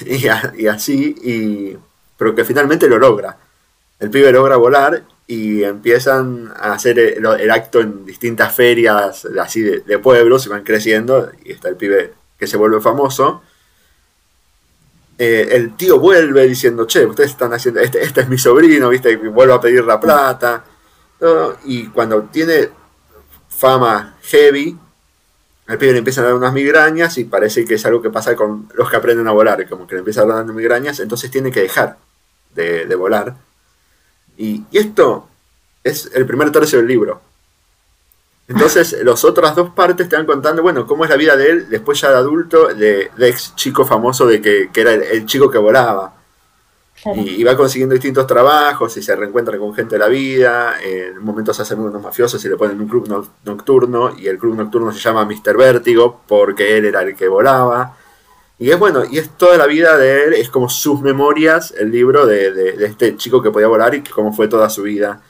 y, así. Y, pero que finalmente lo logra. El pibe logra volar y empiezan a hacer el, acto en distintas ferias así de, de pueblos y van creciendo. Y está el pibe que se vuelve famoso eh, el tío vuelve diciendo, che, ustedes están haciendo, este, este es mi sobrino, viste, y vuelve a pedir la plata. Y cuando tiene fama heavy, al pibe le empiezan a dar unas migrañas y parece que es algo que pasa con los que aprenden a volar, como que le empiezan a dar migrañas, entonces tiene que dejar de, volar. Y, y, esto es el primer tercio del libro. Entonces, las otras dos partes te van contando, bueno, cómo es la vida de él después ya de adulto, de, ex chico famoso de que, era el, chico que volaba. Y, va consiguiendo distintos trabajos y se reencuentra con gente de la vida. en un momento se hacen unos mafiosos y le ponen un club nocturno. Y el club nocturno se llama Mr. Vértigo porque él era el que volaba. Y es bueno, y es toda la vida de él, es como sus memorias, el libro de, de este chico que podía volar y cómo fue toda su vida.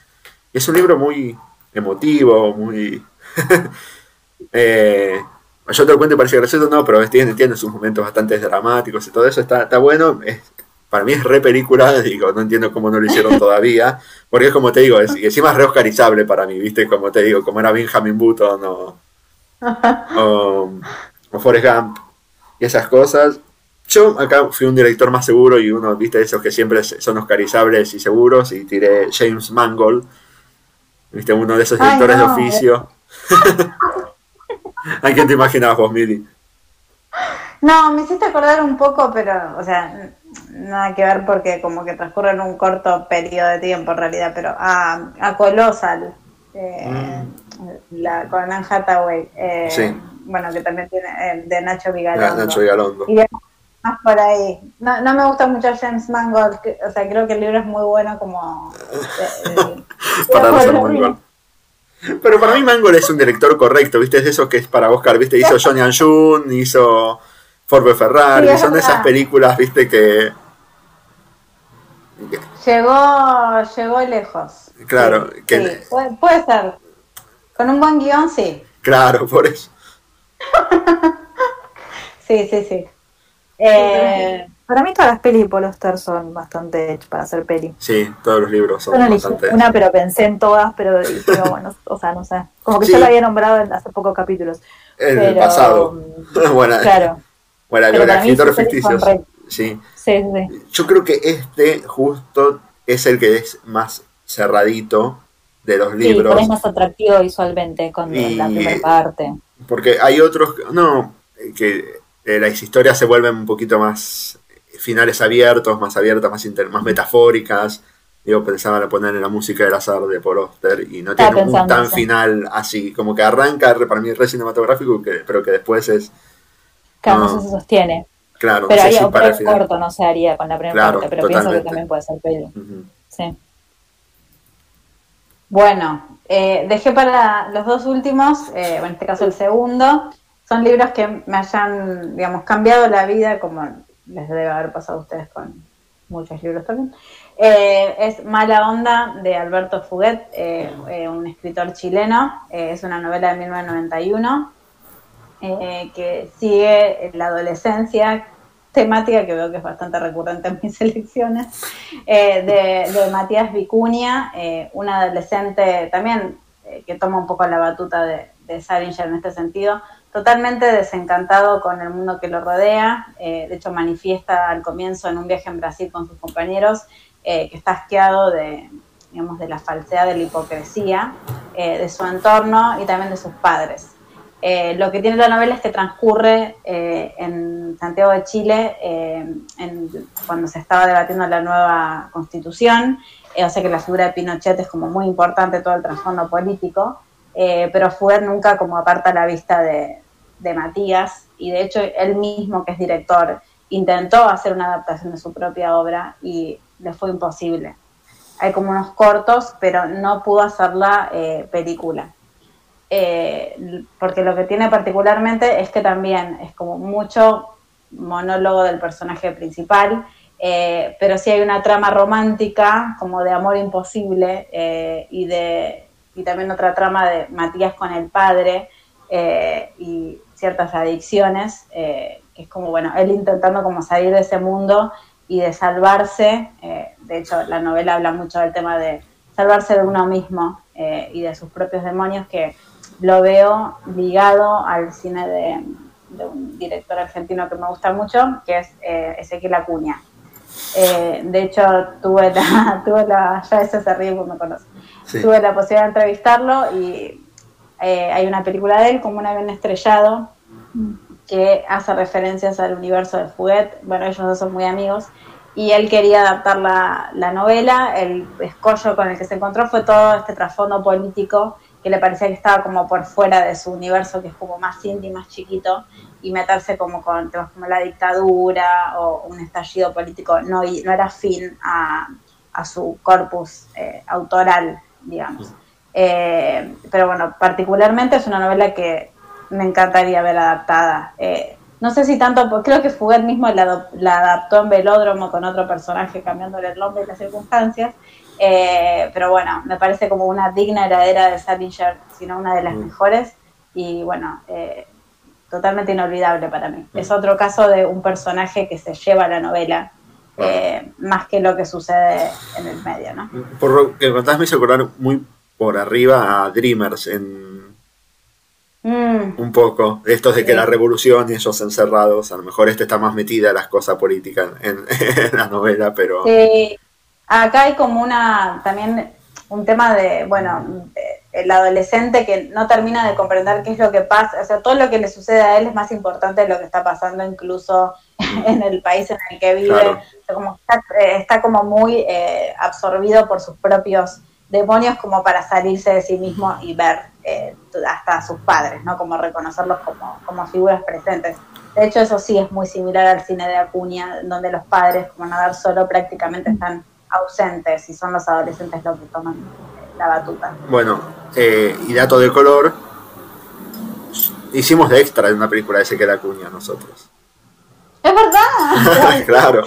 Es un libro muy, emotivo, muy... eh, yo te lo cuento y parece gracioso, no, pero tiene, tiene sus momentos bastante dramáticos y todo eso, está, está bueno. Es, para mí es re película, digo, no entiendo cómo no lo hicieron todavía, porque es como te digo, es, y encima es re oscarizable para mí, ¿viste? Como te digo, como era Benjamin Button o, o, o Forrest Gump y esas cosas. Yo acá fui un director más seguro y uno, viste, esos que siempre son oscarizables y seguros y tiré James Mangold Viste, uno de esos directores de oficio. ¿A quién te imaginabas vos, Mili? No, me hiciste acordar un poco, pero, o sea, nada que ver porque como que transcurre en un corto periodo de tiempo en realidad, pero a, a Colossal, eh, mm. la, con Anne Hathaway, eh, bueno, que también tiene eh, de Nacho Vigalondo. Nacho Vigalondo más por ahí. No, no me gusta mucho James Mangold, o sea, creo que el libro es muy bueno como... Eh, para Pero para mí Mangold es un director correcto, ¿viste? Es de esos que es para Oscar, ¿viste? Hizo Johnny and June, hizo Ford Ferrari, son esas películas, ¿viste? Que... Llegó, llegó lejos. Claro, que... puede, puede ser. Con un buen guion, sí. Claro, por eso. sí, sí, sí. Eh, para mí todas las pelis de Paul son bastante hechas para hacer peli. Sí, todos los libros son bastante... Una, pero pensé en todas, pero, bueno, o sea, no sé. Como que yo la había nombrado en hace pocos capítulos. En el pasado. bueno, claro. Bueno, lo de. Sí. Sí, sí. Yo creo que este justo es el que es más cerradito de los libros. Sí, es más atractivo visualmente con la primera parte. Porque hay otros, no, que eh, las historias se vuelven un poquito más finales abiertos, más abiertas, más, más metafóricas. Digo, pensaba en poner en la música del azar de Paul Oster y no tiene un tan final así, como que arranca para mí re cinematográfico, que, pero que después es... Claro, no, se sostiene. Claro, pero no para el corto no se haría con la primera parte, pero pienso que también puede ser pelo. Sí. Bueno, eh, dejé para los dos últimos, eh, en este caso el segundo, son libros que me hayan, digamos, cambiado la vida, como les debe haber pasado a ustedes con muchos libros también. Eh, es Mala Onda de Alberto Fuguet, eh, eh, un escritor chileno. es una novela de 1991 que sigue la adolescencia, temática que veo que es bastante recurrente en mis selecciones, de, Matías Vicuña, un adolescente también que toma un poco la batuta de, de Salinger en este sentido, totalmente desencantado con el mundo que lo rodea. Eh, de hecho, manifiesta al comienzo en un viaje en Brasil con sus compañeros eh, que está asqueado de, digamos, de la falsedad, de la hipocresía eh, de su entorno y también de sus padres. Lo que tiene la novela es que transcurre en Santiago de Chile cuando se estaba debatiendo la nueva constitución eh, o sea que la figura de Pinochet es como muy importante todo el trasfondo político, eh, pero Fuer nunca como aparta la vista de, Matías, y de hecho él mismo, que es director, intentó hacer una adaptación de su propia obra y le fue imposible. Hay como unos cortos, pero no pudo hacerla eh, película. Eh, porque lo que tiene particularmente es que también es como mucho monólogo del personaje principal, eh, pero sí hay una trama romántica, como de amor imposible, y, de, y también otra trama de Matías con el padre, y ciertas adicciones, que es como, bueno, él intentando como salir de ese mundo y de salvarse, eh, de hecho la novela habla mucho del tema de salvarse de uno mismo eh, y de sus propios demonios, que lo veo ligado al cine de, un director argentino que me gusta mucho, que es eh, Ezequiel Acuña. de hecho, tuve la, tuve la, ya ese se ríe me conoce, tuve la posibilidad de entrevistarlo y hay una película de él, como un avión estrellado, que hace referencias al universo de Fuguet. Bueno, ellos dos son muy amigos. Y él quería adaptar la, la novela. El escollo con el que se encontró fue todo este trasfondo político que le parecía que estaba como por fuera de su universo, que es como más íntimo, más chiquito, y meterse como con temas como la dictadura o un estallido político no, no era fin a, a su corpus eh, autoral, digamos. Eh, pero bueno, particularmente es una novela que me encantaría ver adaptada. Eh, no sé si tanto, pues creo que Fuguet mismo la, adaptó en Velódromo con otro personaje, cambiándole el nombre y las circunstancias. Eh, pero bueno, me parece como una digna heredera de Salinger, sino una de las mm. mejores. Y bueno, eh, totalmente inolvidable para mí. Mm. Es otro caso de un personaje que se lleva la novela, más que lo que sucede en el medio, ¿no? Por lo que contás me hizo acordar muy por arriba a Dreamers en Mm. Un poco. Estos de que la revolución y ellos encerrados, a lo mejor este está más metida en las cosas políticas en, la novela, pero... Sí. Acá hay como una, también un tema de, bueno, el adolescente que no termina de comprender qué es lo que pasa, o sea, todo lo que le sucede a él es más importante de lo que está pasando incluso en el país en el que vive, como eh, está, como muy eh, absorbido por sus propios demonios como para salirse de sí mismo y ver eh, hasta a sus padres, ¿no? Como reconocerlos como, como figuras presentes. De hecho, eso sí es muy similar al cine de Acuña, donde los padres, como nadar solo, prácticamente están ausentes y son los adolescentes los que toman la batuta. Bueno, eh, y dato de color, hicimos de extra en una película de Ezequiel Acuña nosotros. Es verdad. claro.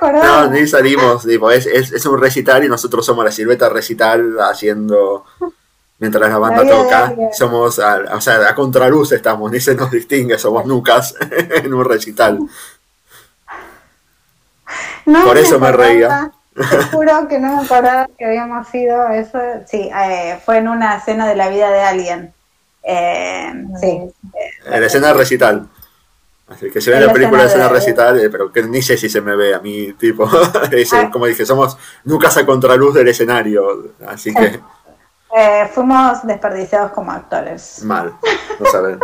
No, ni salimos, es, es, un recital y nosotros somos la silueta recital haciendo, mientras la banda toca, somos, a, o sea, a contraluz estamos, ni se nos distingue, somos nucas en un recital. Por eso me, reía. Te juro que no me acordaba que habíamos sido eso. Sí, eh, fue en una escena de la vida de alguien. Eh, sí. En la escena recital. Así que se ve en la película de escena recital, eh, pero que ni sé si se me ve a mí, tipo, ah. como dije, somos nunca a contraluz del escenario, así que... Eh, fuimos desperdiciados como actores. Mal, no saben.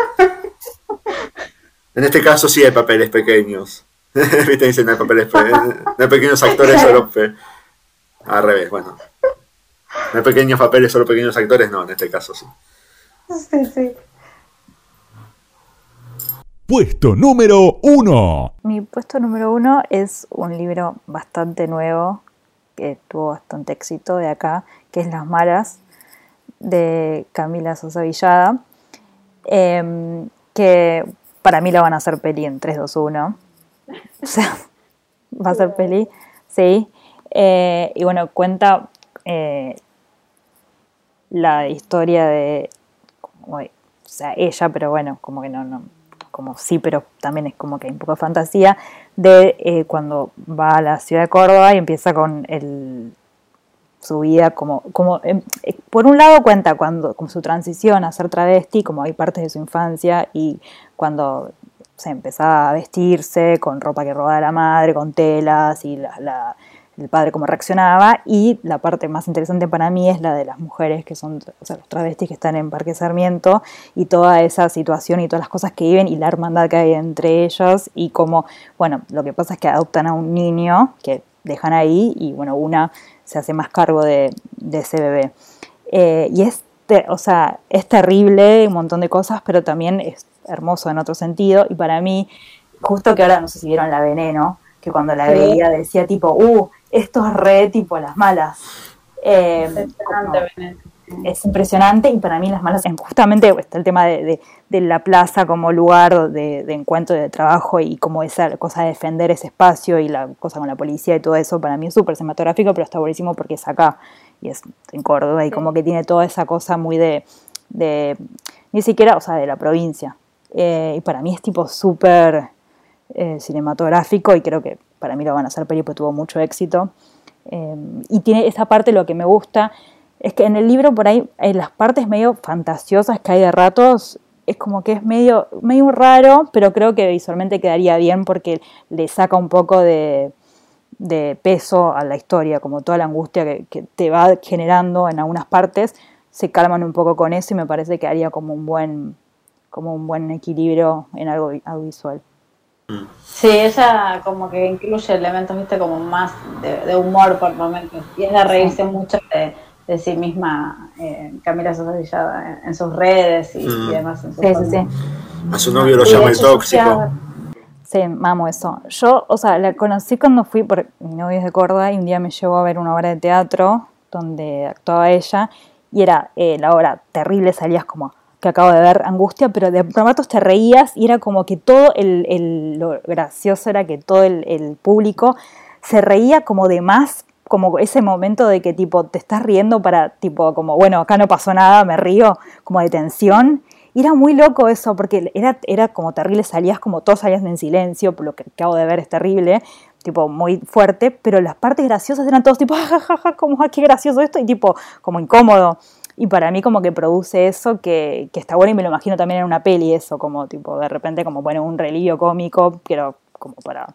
en este caso sí hay papeles pequeños. Viste, dicen no hay papeles no hay pequeños actores, solo... Al revés, bueno. No hay pequeños papeles, solo pequeños actores, no, en este caso sí. Sí, sí. Puesto número uno. Mi puesto número uno es un libro bastante nuevo, que tuvo bastante éxito de acá, que es Las Malas, de Camila Sosa Villada, em, que para mí lo van a hacer peli en 3, 2, 1. O sea, va a ser peli, sí. Eh, y bueno, cuenta eh, la historia de, o sea, ella, pero bueno, como que no, no como sí, pero también es como que hay un poco de fantasía, de eh, cuando va a la ciudad de Córdoba y empieza con el, su vida como, como em, eh, por un lado cuenta cuando como su transición a ser travesti, como hay partes de su infancia y cuando empezaba a vestirse con ropa que robaba la madre, con telas y el padre cómo reaccionaba y la parte más interesante para mí es la de las mujeres que son, o sea, los travestis que están en Parque Sarmiento y toda esa situación y todas las cosas que viven y la hermandad que hay entre ellos y cómo, bueno, lo que pasa es que adoptan a un niño que dejan ahí y bueno, una se hace más cargo de, ese bebé. Eh, y es, o sea, es terrible, un montón de cosas, pero también es hermoso en otro sentido. Y para mí, justo que ahora no sé si vieron la veneno, que cuando la veía decía tipo, uh, esto es re tipo las malas. Eh, es impresionante y para mí las malas, justamente está el tema de, la plaza como lugar de, encuentro de trabajo y como esa cosa de defender ese espacio y la cosa con la policía y todo eso, para mí es súper cinematográfico, pero está buenísimo porque es acá y es en Córdoba y como que tiene toda esa cosa muy de, ni siquiera, o sea, de la provincia. Eh, y para mí es tipo súper eh, cinematográfico y creo que para mí lo van a hacer peli tuvo mucho éxito. Eh, y tiene esa parte, lo que me gusta, es que en el libro por ahí, en las partes medio fantasiosas que hay de ratos, es como que es medio, medio raro, pero creo que visualmente quedaría bien porque le saca un poco de, peso a la historia, como toda la angustia que, te va generando en algunas partes, se calman un poco con eso y me parece que haría como un buen, como un buen equilibrio en algo audiovisual. Sí, ella como que incluye elementos, viste, como más de, humor por momentos. Y es de reírse mucho de, sí misma, eh, Camila Sosa en, en, sus redes y, mm. demás. sí, sí, sí. A su novio lo llama el tóxico. Sí, mamo eso. Yo, o sea, la conocí cuando fui, por mi novio es de Córdoba, y un día me llevó a ver una obra de teatro donde actuaba ella, y era eh, la obra terrible, salías como que acabo de ver, Angustia, pero de ratos te reías y era como que todo el, lo gracioso era que todo el, público se reía como de más, como ese momento de que tipo te estás riendo para tipo como, bueno, acá no pasó nada, me río, como de tensión. Era muy loco eso, porque era, era como terrible, salías como todos salías en silencio, por lo que acabo de ver es terrible, tipo muy fuerte, pero las partes graciosas eran todos tipo, jajaja, ja, como, ah, qué gracioso esto, y tipo, como incómodo. Y para mí como que produce eso que, está bueno y me lo imagino también en una peli eso, como tipo de repente como bueno un relivio cómico, pero como para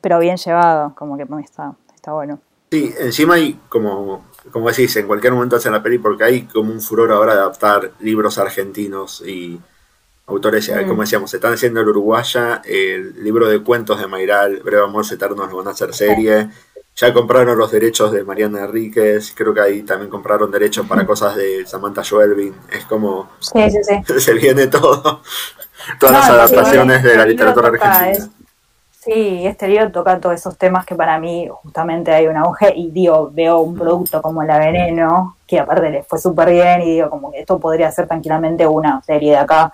pero bien llevado, como que está, está bueno. Sí, encima hay como, como decís, en cualquier momento hacen la peli porque hay como un furor ahora de adaptar libros argentinos y autores, mm. como decíamos, se están haciendo el Uruguaya, el libro de cuentos de Mayral, Breve Amor Eternos lo van a hacer serie. Ya compraron los derechos de Mariana Enríquez, creo que ahí también compraron derechos para cosas de Samantha Joelvin. Es como. Sí, sí, sí. Se viene todo. Todas las adaptaciones de la literatura argentina. sí, este libro toca todos esos temas que para mí justamente hay un auge y digo, veo un producto como La Veneno, que aparte le fue súper bien y digo, como que esto podría ser tranquilamente una serie de acá,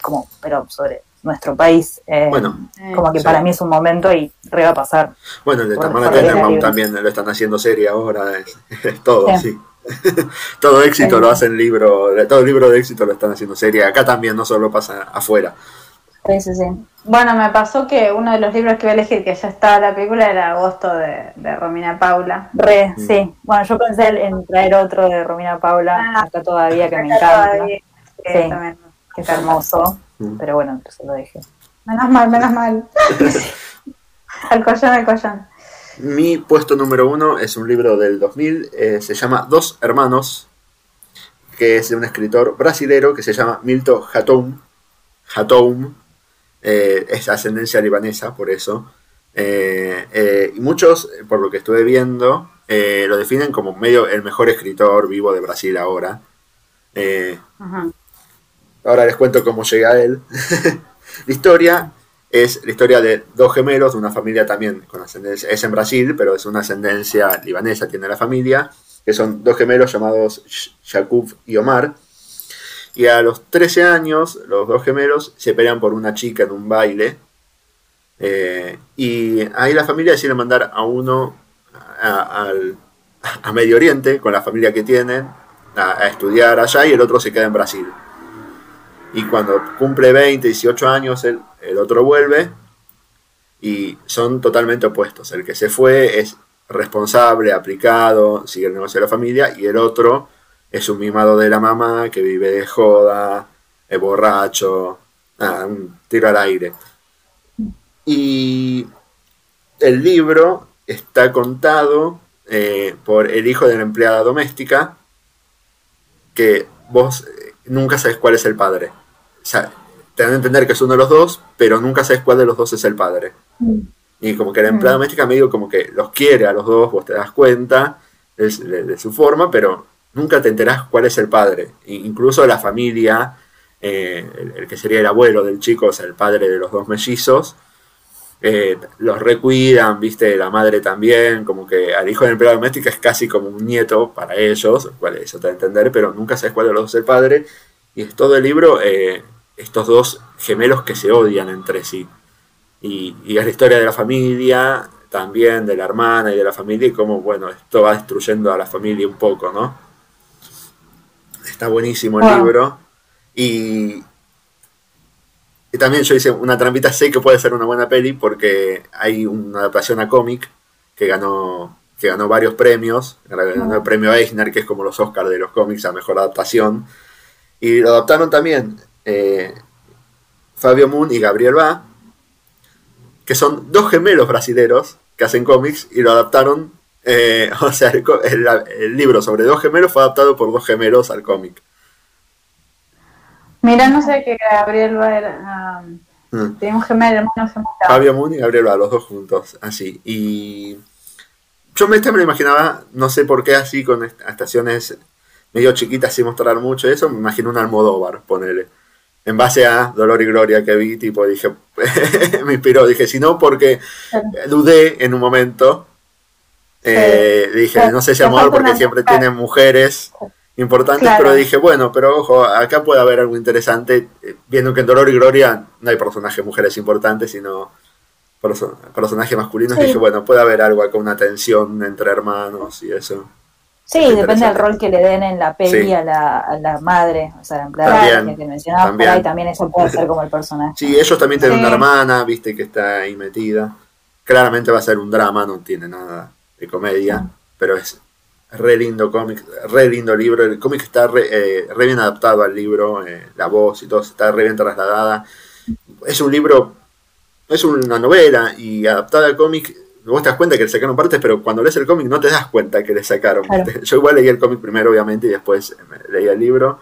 como, pero sobre nuestro país. Eh, bueno, como que para mí es un momento y re va a pasar. Bueno, el de Tamara Tenenbaum también lo están haciendo serie ahora, es, todo, sí. todo éxito lo hacen libro, todo libro de éxito lo están haciendo serie. Acá también no solo pasa afuera. Sí, sí, sí. Bueno, me pasó que uno de los libros que iba a elegir, que ya estaba la película, era Agosto de, Romina Paula. Re, mm. sí. Bueno, yo pensé en traer otro de Romina Paula, ah, acá todavía, que me encanta. Sí, que es hermoso. Mm. Pero bueno, se lo dejé. Menos mal, menos mal. al collón, al collón. Mi puesto número uno es un libro del 2000, eh, se llama Dos Hermanos, que es de un escritor brasilero que se llama Milton Hatoum. Hatoum eh, es ascendencia libanesa, por eso. Eh, y muchos, por lo que estuve viendo, lo definen como medio el mejor escritor vivo de Brasil ahora. Ajá. Ahora les cuento cómo llega a él. la historia es la historia de dos gemelos de una familia también con ascendencia. Es en Brasil, pero es una ascendencia libanesa, tiene la familia. Que son dos gemelos llamados Jakub y Omar. Y a los 13 años, los dos gemelos se pelean por una chica en un baile. Eh, y ahí la familia decide mandar a uno a, Medio Oriente, con la familia que tienen, a estudiar allá, y el otro se queda en Brasil. Y cuando cumple 20, 18 años, el, otro vuelve y son totalmente opuestos. El que se fue es responsable, aplicado, sigue el negocio de la familia y el otro es un mimado de la mamá que vive de joda, es borracho, un tiro al aire. Y el libro está contado eh, por el hijo de la empleada doméstica, que vos eh, nunca sabes cuál es el padre o sea, te dan a entender que es uno de los dos, pero nunca sabes cuál de los dos es el padre. Mm. Y como que la empleada doméstica medio como que los quiere a los dos, vos te das cuenta de, de- de su forma, pero nunca te enterás cuál es el padre. E incluso la familia, eh, el, el que sería el abuelo del chico, o sea, el padre de los dos mellizos, eh, los recuidan, viste, la madre también, como que al hijo de la empleada doméstica es casi como un nieto para ellos, lo cual eso te da a entender, pero nunca sabes cuál de los dos es el padre. Y es todo el libro, eh, estos dos gemelos que se odian entre sí. Y, y es la historia de la familia, también de la hermana y de la familia, y cómo, bueno, esto va destruyendo a la familia un poco, ¿no? Está buenísimo el Wow. libro. Y, y también yo hice una trampita, sé que puede ser una buena peli porque hay una adaptación a cómic que ganó, que ganó varios premios. Ganó el premio Eisner, que es como los Oscars de los cómics a mejor adaptación. Y lo adaptaron también eh, Fabio Moon y Gabriel Ba, que son dos gemelos brasileros que hacen cómics y lo adaptaron. eh, o sea, el, co- el- el libro sobre dos gemelos fue adaptado por dos gemelos al cómic. Mira, no sé que Gabriel va era, um, Mm. tiene un gemelo, hermano gemelo. Fabio Moon y Gabriel Ba, los dos juntos, así. Y yo me, este me lo imaginaba, no sé por qué así, con est- estaciones medio chiquitas sin mostrar mucho eso, me imagino un Almodóvar, ponele. En base a Dolor y Gloria que vi, tipo, dije, me inspiró, dije, si no, porque dudé en un momento. Eh, dije, no sé si falta porque siempre mujer. tiene mujeres importantes, Claro. pero dije, bueno, pero ojo, acá puede haber algo interesante, eh, viendo que en Dolor y Gloria no hay personajes mujeres importantes, sino perso- personajes masculinos, Sí. dije, bueno, puede haber algo acá, una tensión entre hermanos y eso. Sí, depende del rol que le den en la peli Sí. a, la, a la madre, o sea, la que mencionabas por también. ahí, también eso puede ser como el personaje. Sí, ellos también tienen Sí. una hermana, viste, que está ahí metida. Claramente va a ser un drama, no tiene nada de comedia, pero es re lindo cómic, re lindo libro. El cómic está re, eh, re bien adaptado al libro, eh, la voz y todo está re bien trasladada. Es un libro, es una novela y adaptada al cómic. Vos te das cuenta que le sacaron partes, pero cuando lees el cómic no te das cuenta que le sacaron. Claro. Yo igual leí el cómic primero, obviamente, y después me leí el libro.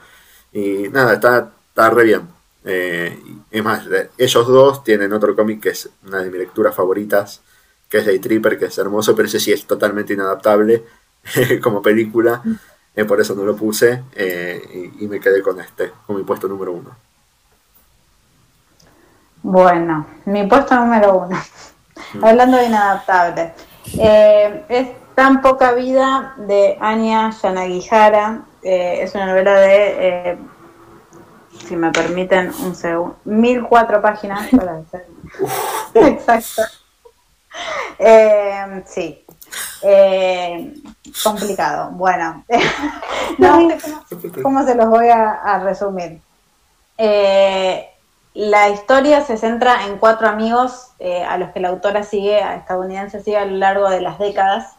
Y nada, está, está re bien. Eh, es más, eh, ellos dos tienen otro cómic que es una de mis lecturas favoritas, que es Day Tripper, que es hermoso, pero ese sí es totalmente inadaptable como película. eh, por eso no lo puse eh, y, y me quedé con este, con mi puesto número uno. Bueno, mi puesto número uno. Hablando de inadaptable. Eh, es Tan poca vida de Anya Yanagihara. Eh, es una novela de, eh, si me permiten un segundo, 1004 páginas. Para exacto. Sí. Complicado. Bueno, no sé cómo, cómo se los voy a, a resumir. Eh, la historia se centra en cuatro amigos eh, a los que la autora sigue, a estadounidense sigue a lo largo de las décadas.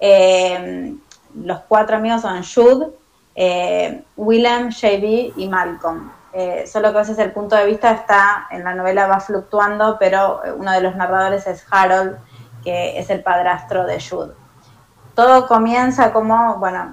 Eh, los cuatro amigos son Jude, eh, Willem, JB y Malcolm. Eh, solo que a veces el punto de vista está en la novela va fluctuando, pero uno de los narradores es Harold, que es el padrastro de Jude. Todo comienza como, bueno,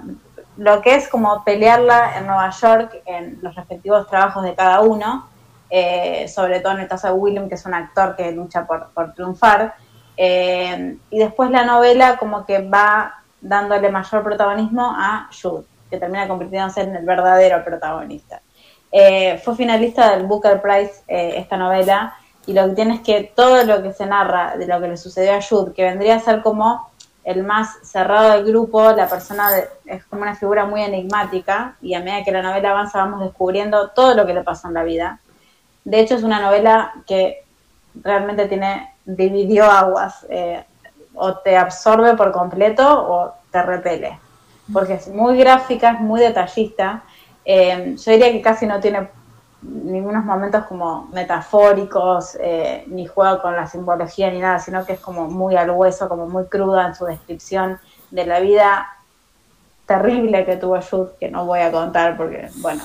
lo que es como pelearla en Nueva York en los respectivos trabajos de cada uno, eh, sobre todo en el caso de Willem, que es un actor que lucha por, triunfar, eh, y después la novela como que va dándole mayor protagonismo a Jude, que termina convirtiéndose en el verdadero protagonista. Eh, fue finalista del Booker Prize esta novela, y lo que tiene es que todo lo que se narra de lo que le sucedió a Jude, que vendría a ser como el más cerrado del grupo, la persona de, es como una figura muy enigmática, y a medida que la novela avanza vamos descubriendo todo lo que le pasó en la vida. De hecho, es una novela que realmente tiene, dividió aguas. Eh, o te absorbe por completo o te repele. Porque es muy gráfica, es muy detallista. Eh, yo diría que casi no tiene ningunos momentos como metafóricos, eh, ni juega con la simbología ni nada, sino que es como muy al hueso, como muy cruda en su descripción de la vida terrible que tuvo Jude, que no voy a contar porque, bueno,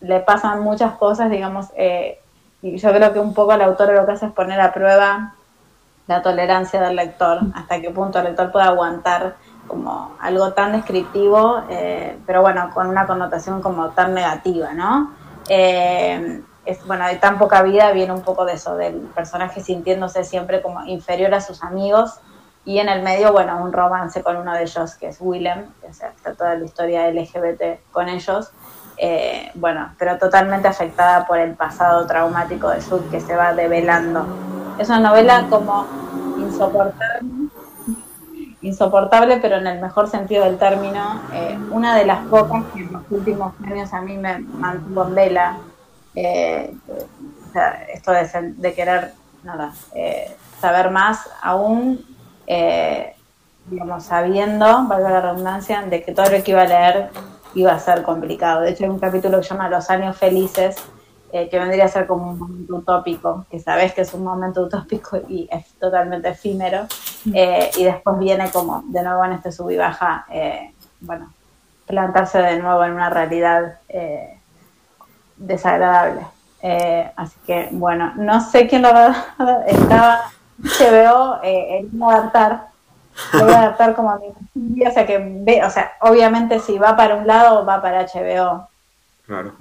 le pasan muchas cosas, digamos, eh, y yo creo que un poco el autor lo que hace es poner a prueba la tolerancia del lector, hasta qué punto el lector puede aguantar como algo tan descriptivo, eh, pero bueno, con una connotación como tan negativa, ¿no? Eh, es, bueno, de tan poca vida viene un poco de eso, del personaje sintiéndose siempre como inferior a sus amigos y en el medio, bueno, un romance con uno de ellos que es Willem, que sea, está toda la historia LGBT con ellos, eh, bueno, pero totalmente afectada por el pasado traumático de Sud que se va develando. Es una novela como insoportable, insoportable, pero en el mejor sentido del término, eh, una de las pocas que en los últimos años a mí me mantuvo vela, eh, esto de, querer saber más aún, digamos, sabiendo, valga la redundancia, de que todo lo que iba a leer iba a ser complicado. De hecho, hay un capítulo que se llama Los años felices, eh, que vendría a ser como un momento utópico, que sabes que es un momento utópico y es totalmente efímero, eh, y después viene como de nuevo en este sub y baja, eh, bueno, plantarse de nuevo en una realidad desagradable. así que, bueno, no sé quién lo va a estaba, se veo el adaptar, lo voy a adaptar como a mi o sea que ve, o sea, obviamente si va para un lado va para HBO. Claro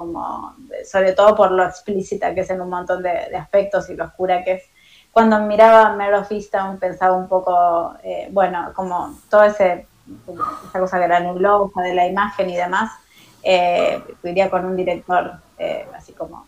como sobre todo por lo explícita que es en un montón de, aspectos y lo oscura que es. Cuando miraba Mare of pensaba un poco, eh, bueno, como todo ese esa cosa granulosa de la imagen y demás, eh, iría con un director eh, así como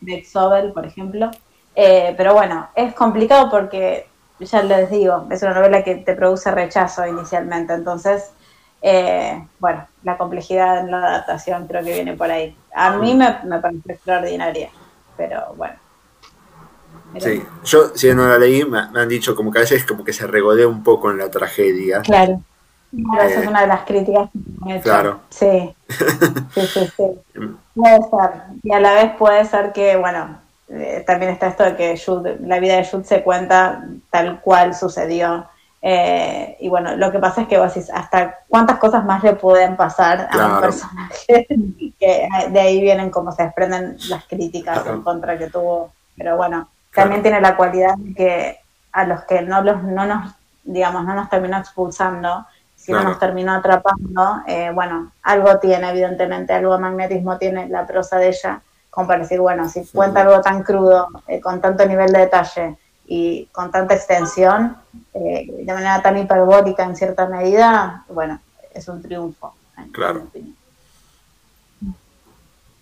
Greg Sobel, por ejemplo. Eh, pero bueno, es complicado porque, ya les digo, es una novela que te produce rechazo inicialmente, entonces eh, bueno, la complejidad en la adaptación creo que viene por ahí. A mí me, me parece extraordinaria, pero bueno. Sí, yo si no la leí, me, han dicho como que a veces como que se regodea un poco en la tragedia. Claro. esa es eh, una de las críticas que me he hecho. Claro. Sí. sí, sí, sí. Puede ser. Y a la vez puede ser que, bueno, eh, también está esto de que la vida de Jude se cuenta tal cual sucedió. Eh, y bueno, lo que pasa es que vos decís, hasta cuántas cosas más le pueden pasar a un personaje, que de ahí vienen como se desprenden las críticas en contra que tuvo. Pero bueno, también tiene la cualidad de que a los que no, los, no nos, digamos, no nos terminó expulsando, sino nos terminó atrapando, eh, bueno, algo tiene, evidentemente, algo de magnetismo tiene la prosa de ella, como para decir, bueno, si cuenta algo tan crudo, eh, con tanto nivel de detalle, y con tanta extensión, eh, de manera tan hiperbólica en cierta medida, bueno, es un triunfo. Claro.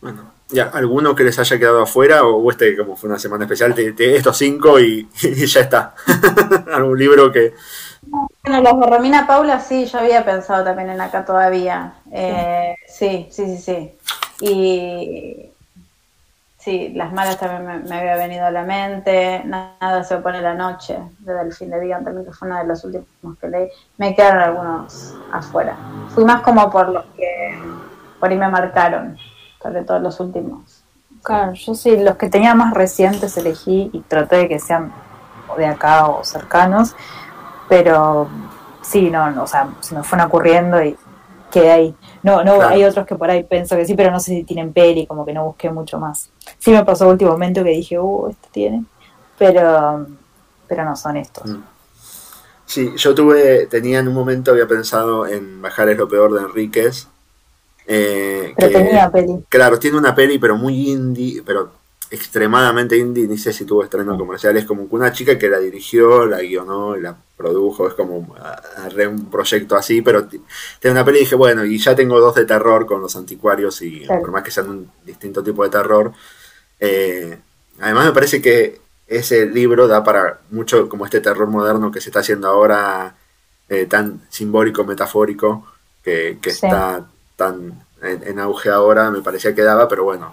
Bueno, ya, ¿alguno que les haya quedado afuera o este como fue una semana especial de, estos cinco y, ya está? ¿Algún libro que... Bueno, los de Romina Paula sí, yo había pensado también en acá todavía. Eh, sí, sí, sí, sí. Y Sí, las malas también me, había venido a la mente. Nada se opone la noche, desde el fin de día también, que fue uno de los últimos que leí. Me quedaron algunos afuera. Fui más como por los que por ahí me marcaron, sobre todo los últimos. Claro, yo sí, los que tenía más recientes elegí y traté de que sean de acá o cercanos, pero sí, no, no o sea, se me fueron ocurriendo y quedé ahí. No, no, hay otros que por ahí pienso que sí, pero no sé si tienen peli, como que no busqué mucho más. Sí me pasó último momento que dije, uh, este tiene, pero, pero no son estos. Mm. Sí, yo tuve, tenía en un momento, había pensado en Bajar es lo peor de Enríquez. Eh, pero tenía peli. Claro, tiene una peli, pero muy indie, pero extremadamente indie, ni sé si tuvo estreno comercial, es como una chica que la dirigió, la guionó, la produjo, es como un proyecto así, pero tiene una peli y dije, bueno, y ya tengo dos de terror con los anticuarios y por más que sean un distinto tipo de terror, eh, además me parece que ese libro da para mucho como este terror moderno que se está haciendo ahora, eh, tan simbólico, metafórico, que, está tan en, auge ahora, me parecía que daba, pero bueno,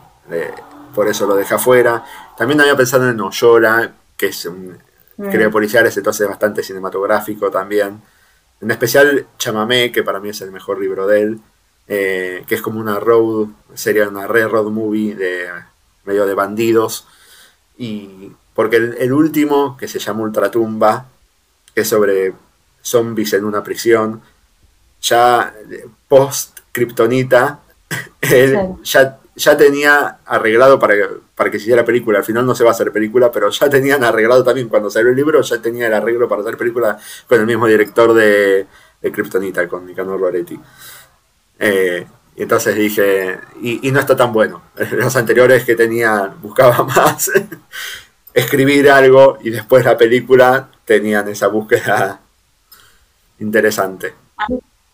por eso lo deja afuera. También había pensado en Oyola, que es un mm. creo policiales, entonces bastante cinematográfico también. En especial Chamamé, que para mí es el mejor libro de él, eh, que es como una road, sería una red road movie de medio de bandidos. Y porque el, último, que se llama Ultratumba, que es sobre zombies en una prisión, ya post Kryptonita, él ya ya tenía arreglado para para que se hiciera película. Al final no se va a hacer película, pero ya tenían arreglado también cuando salió el libro, ya tenía el arreglo para hacer película con el mismo director de, de Kryptonita, con Nicanor Loretti. Eh, Y entonces dije, y, y no está tan bueno. Los anteriores que tenía, buscaba más escribir algo y después la película tenían esa búsqueda interesante.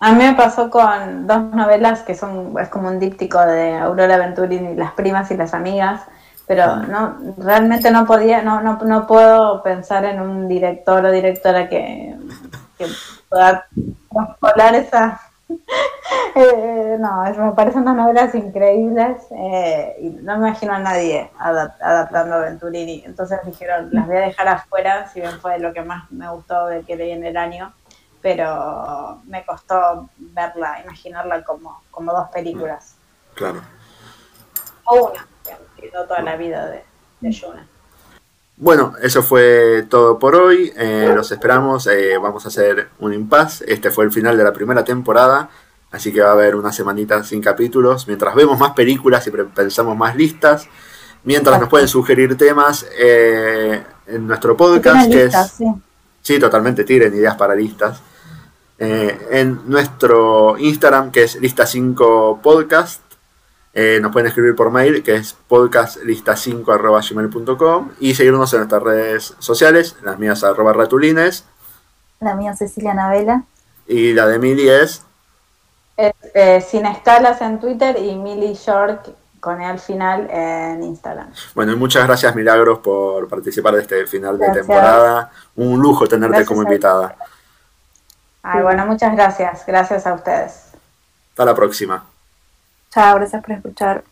A mí me pasó con dos novelas que son, es como un díptico de Aurora Venturini, Las primas y las amigas, pero Ah. no, realmente no podía, no, no, no puedo pensar en un director o directora que, que pueda traspolar esa... Eh, no, es- me parecen unas novelas increíbles eh, y no me imagino a nadie adap- adaptando a Venturini. Entonces dijeron, las voy a dejar afuera, si bien fue lo que más me gustó de que leí en el año, pero me costó verla, imaginarla como, como dos películas. Claro. O una, que toda la vida de, de Yuna. Bueno, eso fue todo por hoy. Eh, los esperamos. eh, vamos a hacer un impasse. Este fue el final de la primera temporada. Así que va a haber una semanita sin capítulos. Mientras vemos más películas y pensamos más listas. Mientras nos pueden sugerir temas eh, en nuestro podcast, que listas, es. sí. Sí, totalmente, tiren ideas para listas. Eh, en nuestro Instagram, que es lista5 podcast, eh, nos pueden escribir por mail, que es podcastlista5.gmail.com y seguirnos en nuestras redes sociales, las mías arroba ratulines La mía Cecilia Navela. y la de Mili es Es, eh, sin escalas en Twitter y Millie York con E al final en Instagram. Bueno, y muchas gracias Milagros por participar de este final de temporada. Un lujo tenerte Gracias como a- invitada. Ay, bueno, muchas gracias. Gracias a ustedes. Hasta la próxima. Chao, gracias por escuchar.